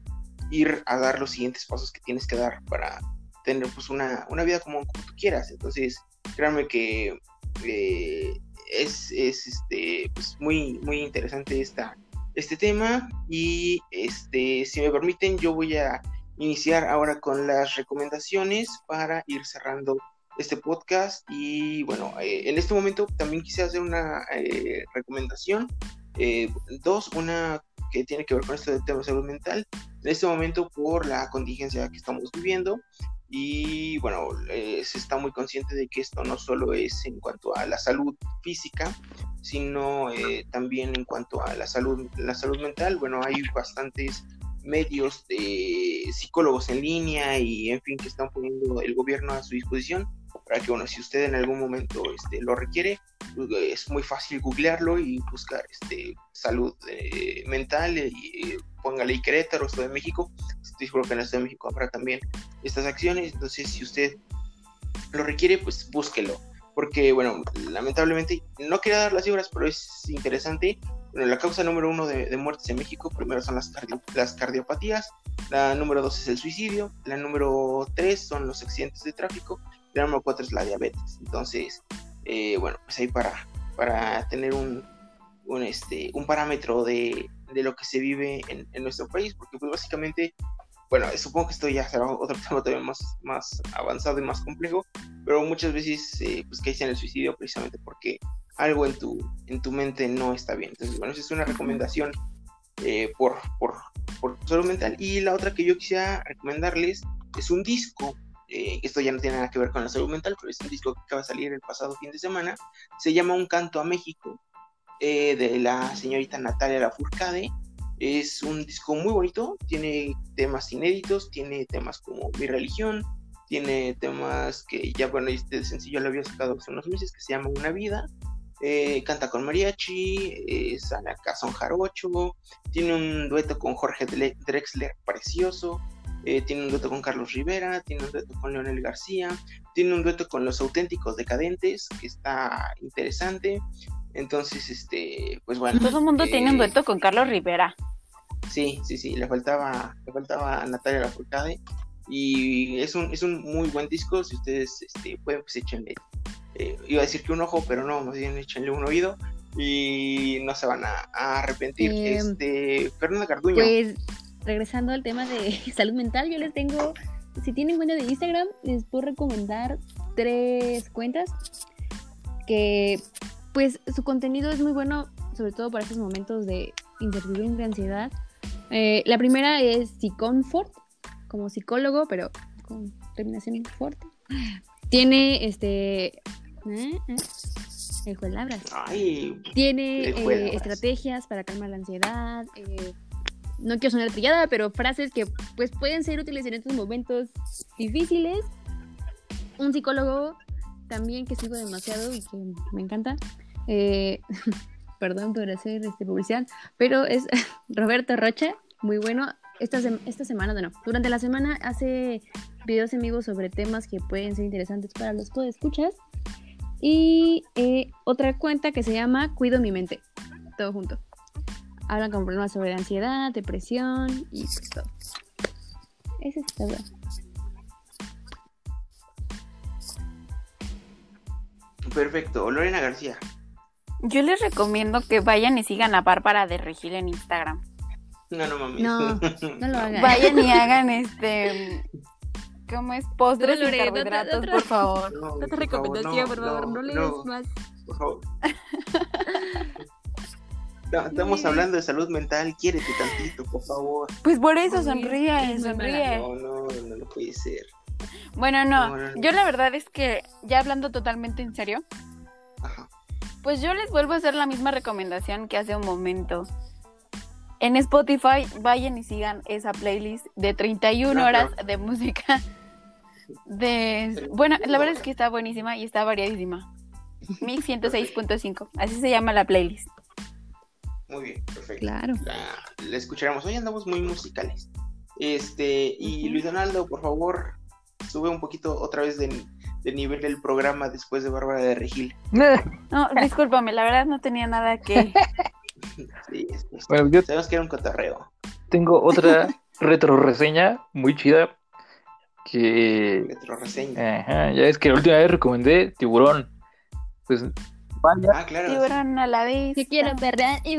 ir a dar los siguientes pasos que tienes que dar para, tener pues una, una vida como, como, tú quieras. Entonces, créanme que eh, es, es, este, pues muy, muy interesante esta, este tema y este, si me permiten yo voy a iniciar ahora con las recomendaciones para ir cerrando este podcast y bueno, eh, en este momento también quise hacer una eh, recomendación, dos, una que tiene que ver con esto del tema de salud mental, en este momento por la contingencia que estamos viviendo, y bueno, eh, se está muy consciente de que esto no solo es en cuanto a la salud física, sino eh, también en cuanto a la salud, la salud mental. Bueno, hay bastantes medios de psicólogos en línea y en fin que están poniendo el gobierno a su disposición para que bueno si usted en algún momento este, lo requiere es muy fácil googlearlo y buscar este salud eh, mental y póngale Querétaro, Estado de México, estoy seguro que en Estado de México habrá también estas acciones, entonces si usted lo requiere, pues búsquelo, porque bueno, lamentablemente, no quería dar las cifras, pero es interesante, bueno, la causa número uno de, muertes en México, primero son las, las cardiopatías, la número dos es el suicidio, la número tres son los accidentes de tráfico, la número cuatro es la diabetes, entonces, eh, bueno, pues ahí para, para tener un, un, este, un parámetro de, de lo que se vive en, en, nuestro país, porque pues básicamente, bueno, supongo que esto ya será otro tema todavía más, más avanzado y más complejo, pero muchas veces eh, pues caes en el suicidio precisamente porque algo en tu, en tu mente no está bien. Entonces, bueno, esa es una recomendación eh, por, por, por salud mental. Y la otra que yo quisiera recomendarles es un disco eh, esto ya no tiene nada que ver con la salud mental, pero es un disco que acaba de salir el pasado fin de semana. Se llama Un canto a México. Eh, de la señorita Natalia Lafourcade. Es un disco muy bonito, tiene temas inéditos, tiene temas como mi religión, tiene temas que ya, bueno, este sencillo lo había sacado hace unos meses, que se llama Una Vida, eh, canta con mariachi, sale acá son jarocho, tiene un dueto con Jorge Drexler precioso, eh, tiene un dueto con Carlos Rivera, tiene un dueto con Leonel García, tiene un dueto con Los Auténticos Decadentes, que está interesante, entonces, este, pues bueno. Todo el mundo tiene un eh, dueto con Carlos Rivera. Sí, sí, sí, le faltaba, le faltaba a Natalia Lafourcade y es un, es un muy buen disco, si ustedes este, pueden, pues échenle, eh, iba a decir que un ojo, pero no, más bien échenle un oído y no se van a, arrepentir. Eh, este, Fernanda Carduño. Pues regresando al tema de salud mental, yo les tengo, si tienen cuenta de Instagram, les puedo recomendar tres cuentas que pues su contenido es muy bueno, sobre todo para estos momentos de incertidumbre y ansiedad. Eh, la primera es Psiconfort, como psicólogo, pero con terminación fuerte. Tiene este. Eh, eh, El. Ay, Tiene eh, estrategias para calmar la ansiedad. eh, no quiero sonar trillada, pero frases que pues pueden ser útiles en estos momentos difíciles. Un psicólogo también que sigo demasiado y que me encanta. eh, perdón por hacer este publicidad, pero es Roberto Rocha, muy bueno. Esta, esta semana, no, durante la semana hace videos en vivo sobre temas que pueden ser interesantes para los escuchas Y eh, otra cuenta que se llama Cuido mi mente, todo junto. Hablan con problemas sobre ansiedad, depresión y pues todo. Ese es todo. Perfecto. Lorena García. Yo les recomiendo que vayan y sigan a Bárbara de Regil en Instagram. No, no mames. No, no lo hagan. Vayan y hagan este. ¿Cómo es? Postres No, y te- carbohidratos, no te- por favor. No, por recomendación, por favor, no, lees no, más. Por favor. Estamos hablando de salud mental, quiérete tantito, por favor. Pues por eso sonríe, sonríe. No, no, no, no puede ser. Bueno, no, No, no, no. yo la verdad es que, ya hablando totalmente en serio, Ajá. pues yo les vuelvo a hacer la misma recomendación que hace un momento. En Spotify, vayan y sigan esa playlist de 31 Ah, horas de música. De... Bueno, la verdad es que está buenísima y está variadísima. Mix 106.5, así se llama la playlist. Muy bien, perfecto. Claro. La, la escucharemos. Hoy andamos muy musicales. Este, y Luis Donaldo, por favor, sube un poquito otra vez de, de nivel del programa después de Bárbara de Regil. No, discúlpame, la verdad no tenía nada que... Sí, es- es- Bueno, yo sabemos que era un cotorreo. tengo otra retro reseña muy chida que Retro reseña. ajá, ya es que la última vez recomendé Tiburón. Pues vaya, Ah, claro. Tiburón a la vez. Yo quiero perrear y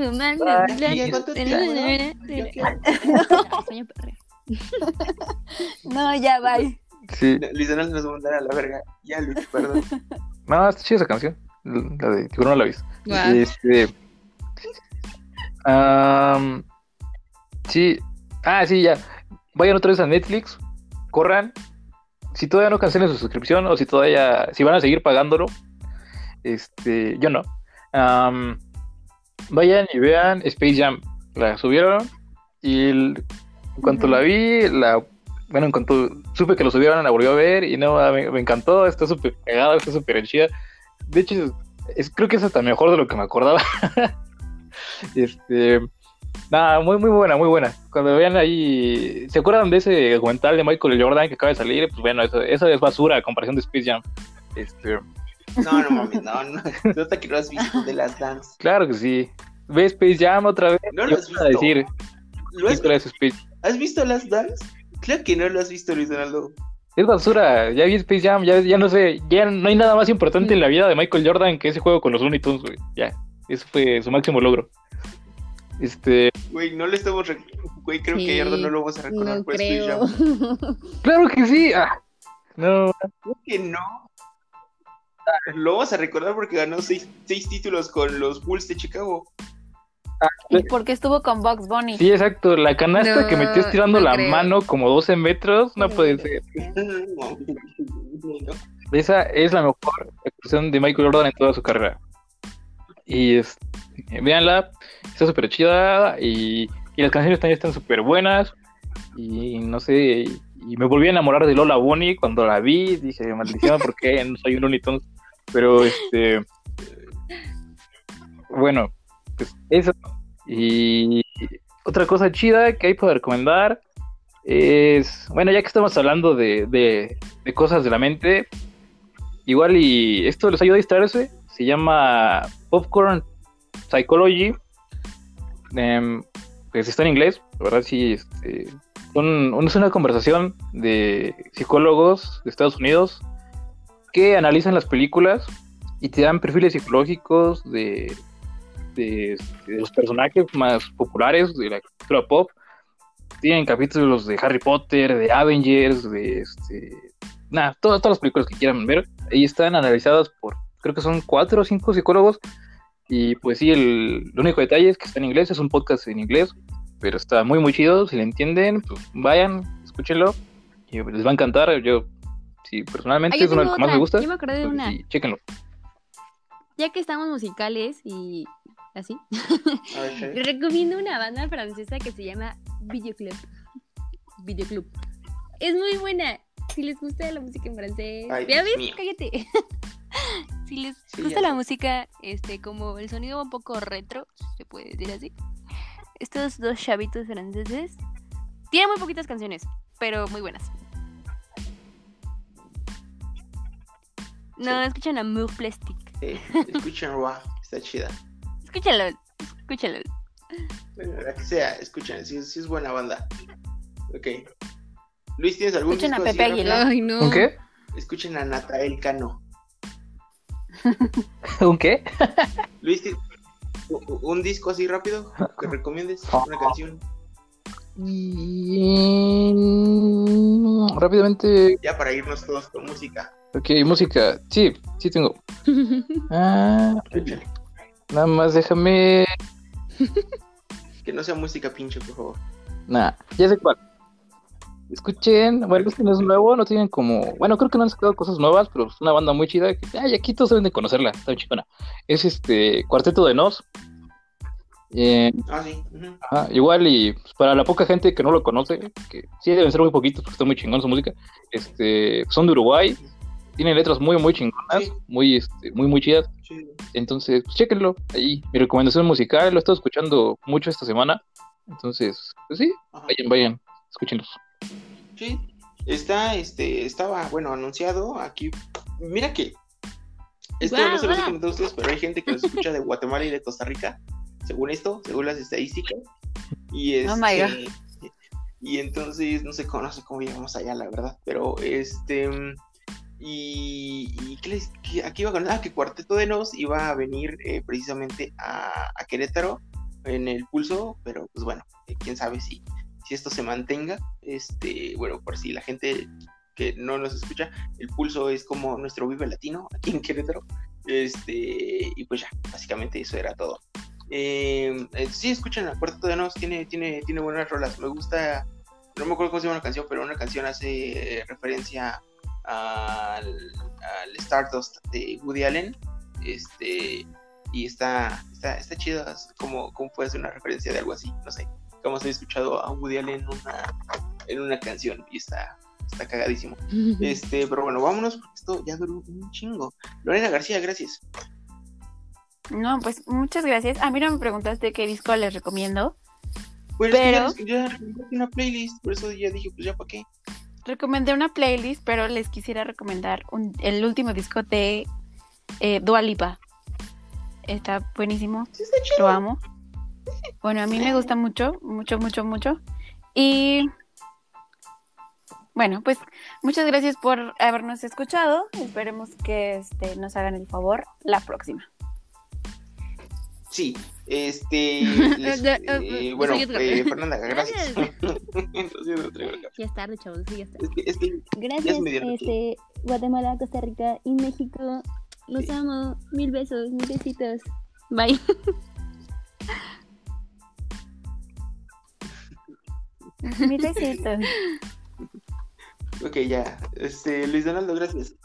perreo. No, ya, bye. sí. Luis Donaldo nos va a mandar a la verga. Ya, Luis, perdón. No, está chida esa canción. La de Tiburón a la vez. Este. sí. Ah, sí, ya. Vayan otra vez a Netflix. Corran. Si todavía no cancelen su suscripción o si todavía. Si van a seguir pagándolo. Este. Yo no. Am, vayan y vean Space Jam. La subieron. Y el- en cuanto la vi, la. Bueno, en cuanto supe que lo subieron, la volví a ver y no, me, me encantó. Está súper pegada, está súper chida. De hecho, es, creo que es hasta mejor de lo que me acordaba. este. Nada, muy, muy buena, muy buena. Cuando vean ahí. ¿Se acuerdan de ese documental de Michael Jordan que acaba de salir? Pues bueno, eso, eso es basura a comparación de Space Jam. Este, No, no mames, no, no. Nota que no has visto de las dance. claro que sí. Ve Space Jam otra vez. No ¿Qué lo has vas a visto. decir? ¿Lo has, Space- ¿Has visto las dance? Claro que no lo has visto, Luis Donaldo. Es basura, ya vi Space Jam, ya, ya no sé, ya no hay nada más importante en la vida de Michael Jordan que ese juego con los Looney Tunes, güey. Ya, eso fue su máximo logro. Este, Güey, no le estamos. Güey, creo que Sí, Yardo no lo vamos a recordar No por Space. Jam. claro que sí. ah, no, Creo que no. Ah, Lo vamos a recordar porque ganó seis, seis títulos con los Bulls de Chicago. Y porque estuvo con Bugs Bunny. Sí, exacto. La canasta No, que metió estirando no la creo. mano como 12 metros, no puede ser. Esa es la mejor actuación de Michael Jordan en toda su carrera. Y es, véanla, está súper chida y, y las canciones también están súper buenas. Y no sé, y me volví a enamorar de Lola Bunny cuando la vi. Dije, maldición, porque no soy un Looney? Pero este. Bueno, pues eso. Y otra cosa chida que hay para recomendar es. Bueno, ya que estamos hablando de, de, de cosas de la mente, igual y esto les ayuda a distraerse. Se llama Popcorn Psychology. Em, pues está en inglés, la verdad sí. Este, son- es una conversación de psicólogos de Estados Unidos que analizan las películas y te dan perfiles psicológicos de, de, de los personajes más populares de la cultura pop. Tienen capítulos de Harry Potter, de Avengers, de este, nada, todas, todas las películas que quieran ver. Ahí están analizadas por, creo que son cuatro o cinco psicólogos. Y pues sí, el, el único detalle es que está en inglés, es un podcast en inglés, pero está muy, muy chido. Si le entienden, pues vayan, escúchenlo y les va a encantar. Yo, sí, personalmente Ah, yo es uno de los que más me gusta. Yo me acordé de entonces, una. sí, chéquenlo. ya que estamos musicales y así, les recomiendo una banda francesa que se llama Videoclub. Videoclub. Es muy buena. Si les gusta la música en francés. Ay, ¿Ya ves? mío. Cállate. si les Sí, gusta la sé. música, este, como el sonido un poco retro, se puede decir así. Estos dos chavitos franceses tienen muy poquitas canciones, pero muy buenas. No, Sí. escuchan a Move Plastic. Eh, escuchen Roa, está chida. Escúchalo, escúchalo. Bueno, la que sea, escuchen, sí, sí es buena banda. Ok. Luis, ¿tienes algún Escuchen a disco Pepe? Aguilar. Ay, no. ¿Un qué? Escuchen a Natael Cano. ¿Un qué? Luis, ¿ti- u- u- un disco así rápido que recomiendes, una canción. Y... Rápidamente. Ya para irnos todos con música. Ok, música. Sí, sí tengo. Ah, nada más déjame. Que no sea música pinche, por favor. Nah, ya sé cuál. Escuchen, bueno, este no es nuevo, no tienen como. Bueno, creo que no han sacado cosas nuevas, pero es una banda muy chida. Que, ay, aquí todos deben de conocerla, está muy chingona. Es este Cuarteto de Nos. Eh, Ah, sí. Ajá, igual y pues, para la poca gente que no lo conoce, que sí deben ser muy poquitos porque está muy chingón su música, este, son de Uruguay, tienen letras muy muy chingonas, Sí. muy este, muy muy chidas, Sí. entonces pues chéquenlo ahí, mi recomendación musical, lo he estado escuchando mucho esta semana, entonces pues sí, Ajá. vayan, vayan, escúchenlos. Sí. Está, este, estaba, bueno, anunciado aquí. Mira que. Esto no se lo he guau. comentado a ustedes, pero hay gente que nos escucha de Guatemala y de Costa Rica, según esto, según las estadísticas. Y este, Oh my God. Y entonces, no sé cómo, no sé cómo llegamos allá, la verdad. Pero este. Y, y ¿qué les, qué- aquí iba con ah, que Cuarteto de Nos iba a venir eh, precisamente a, a Querétaro en el pulso, pero pues bueno, eh, quién sabe si, si esto se mantenga. Este, bueno, por si la gente que no nos escucha, el pulso es como nuestro Vive Latino aquí en Querétaro. Este, y pues ya, básicamente eso era todo. Eh, eh, sí, escuchen a Cuarteto de Nos, tiene, tiene, tiene buenas rolas. Me gusta, no me acuerdo cómo se llama la canción, pero una canción hace eh, referencia al, al Stardust de Woody Allen. Este, y está, está, está chido, como, como puede ser una referencia de algo así, no sé. Se he escuchado a Woody Allen en una, en una canción y está, está cagadísimo. Este, pero bueno, vámonos porque esto ya duró un chingo. Lorena García, gracias. No, pues muchas gracias. A mí no me preguntaste qué disco les recomiendo. Bueno, Pero- es que ya, ya una playlist, por eso ya dije, pues ya para qué. Recomendé una playlist, pero les quisiera recomendar un- el último disco de eh, Dua Lipa. Está buenísimo, Sí, está chido. lo amo. Bueno, a mí me gusta mucho, mucho, mucho, mucho. Y bueno, pues muchas gracias por habernos escuchado. Esperemos que este, nos hagan el favor la próxima. Sí, este. les- Eh, bueno, eh, Fernanda, gracias. Ya es tarde, chavos, sí, ya está. es que, es que Gracias, este, Guatemala, Costa Rica y México. Los Sí. amo. Mil besos, mil besitos. Bye. Mi besito. Ok, ya. Este, Luis Donaldo, gracias.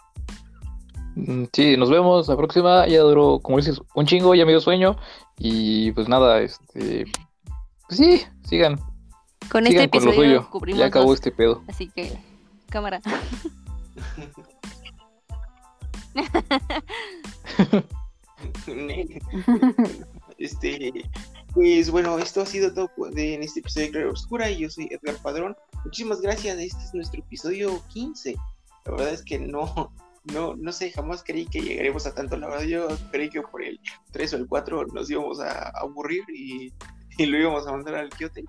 Mm, Sí, nos vemos la próxima, ya duró, como dices, un chingo, ya me dio sueño, y pues nada, este, pues sí, sigan, Con sigan este con lo episodio suyo, cubrimos ya acabó dos, este pedo. Así que, cámara. este, pues bueno, esto ha sido todo de, en este episodio de Claro Oscura y yo soy Edgar Padrón. Muchísimas gracias, este es nuestro episodio 15. La verdad es que no, no, no sé, jamás creí que llegaremos a tanto. La verdad, yo creí que por el 3 o el 4 nos íbamos a aburrir y, y lo íbamos a mandar al quiote.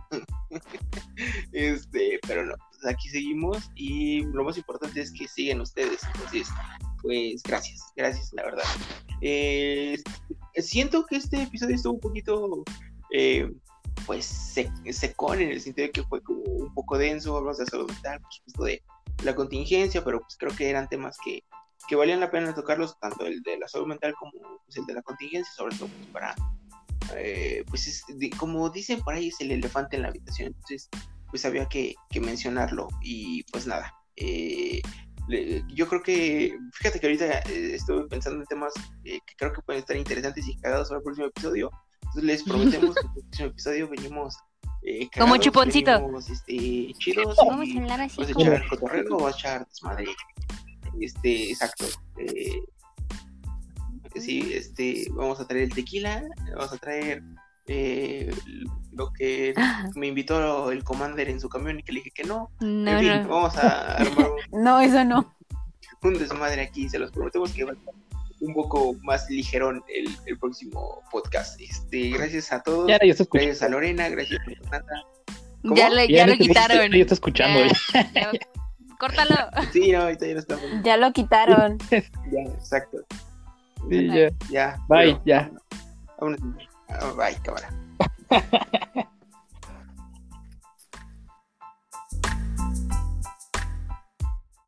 este, pero no, pues aquí seguimos y lo más importante es que siguen ustedes. Entonces, pues gracias, gracias, la verdad. Eh, siento que este episodio estuvo un poquito, eh, pues, sec- secón en el sentido de que fue como un poco denso, hablamos de salud mental, por supuesto, de la contingencia, pero pues creo que eran temas que, que valían la pena tocarlos, tanto el de la salud mental como pues, el de la contingencia, sobre todo pues, para, eh, pues, es- como dicen por ahí, es el elefante en la habitación, entonces, pues había que, mencionarlo y pues nada. eh, yo creo que, fíjate que ahorita eh, estoy pensando en temas eh, que creo que pueden estar interesantes y cagados para el próximo episodio. Entonces les prometemos que en el próximo episodio venimos eh, Como chuponcito. venimos, este, chidos. Vamos y a hablar así Vamos a echar cotorreo, vamos a echar desmadre. Este, exacto. Eh, sí, este, vamos a traer el tequila, vamos a traer eh, lo que me invitó el commander en su camión y que le dije que no. No, en fin, no. vamos a armar un, No, eso no. un desmadre aquí, se los prometemos que va a estar un poco más ligerón el, el próximo podcast. Este, gracias a todos, Ya está gracias a. Lorena, gracias a. ¿Cómo? Ya, le- ya lo nadie- quitaron. Escuchando. Ya, ya. Córtalo. Sí, no, ahorita ya no estamos. Ya lo quitaron. Ya, exacto. Sí, ya. Ya. Bye, pero- ya. Vámonos. Bye, cámara.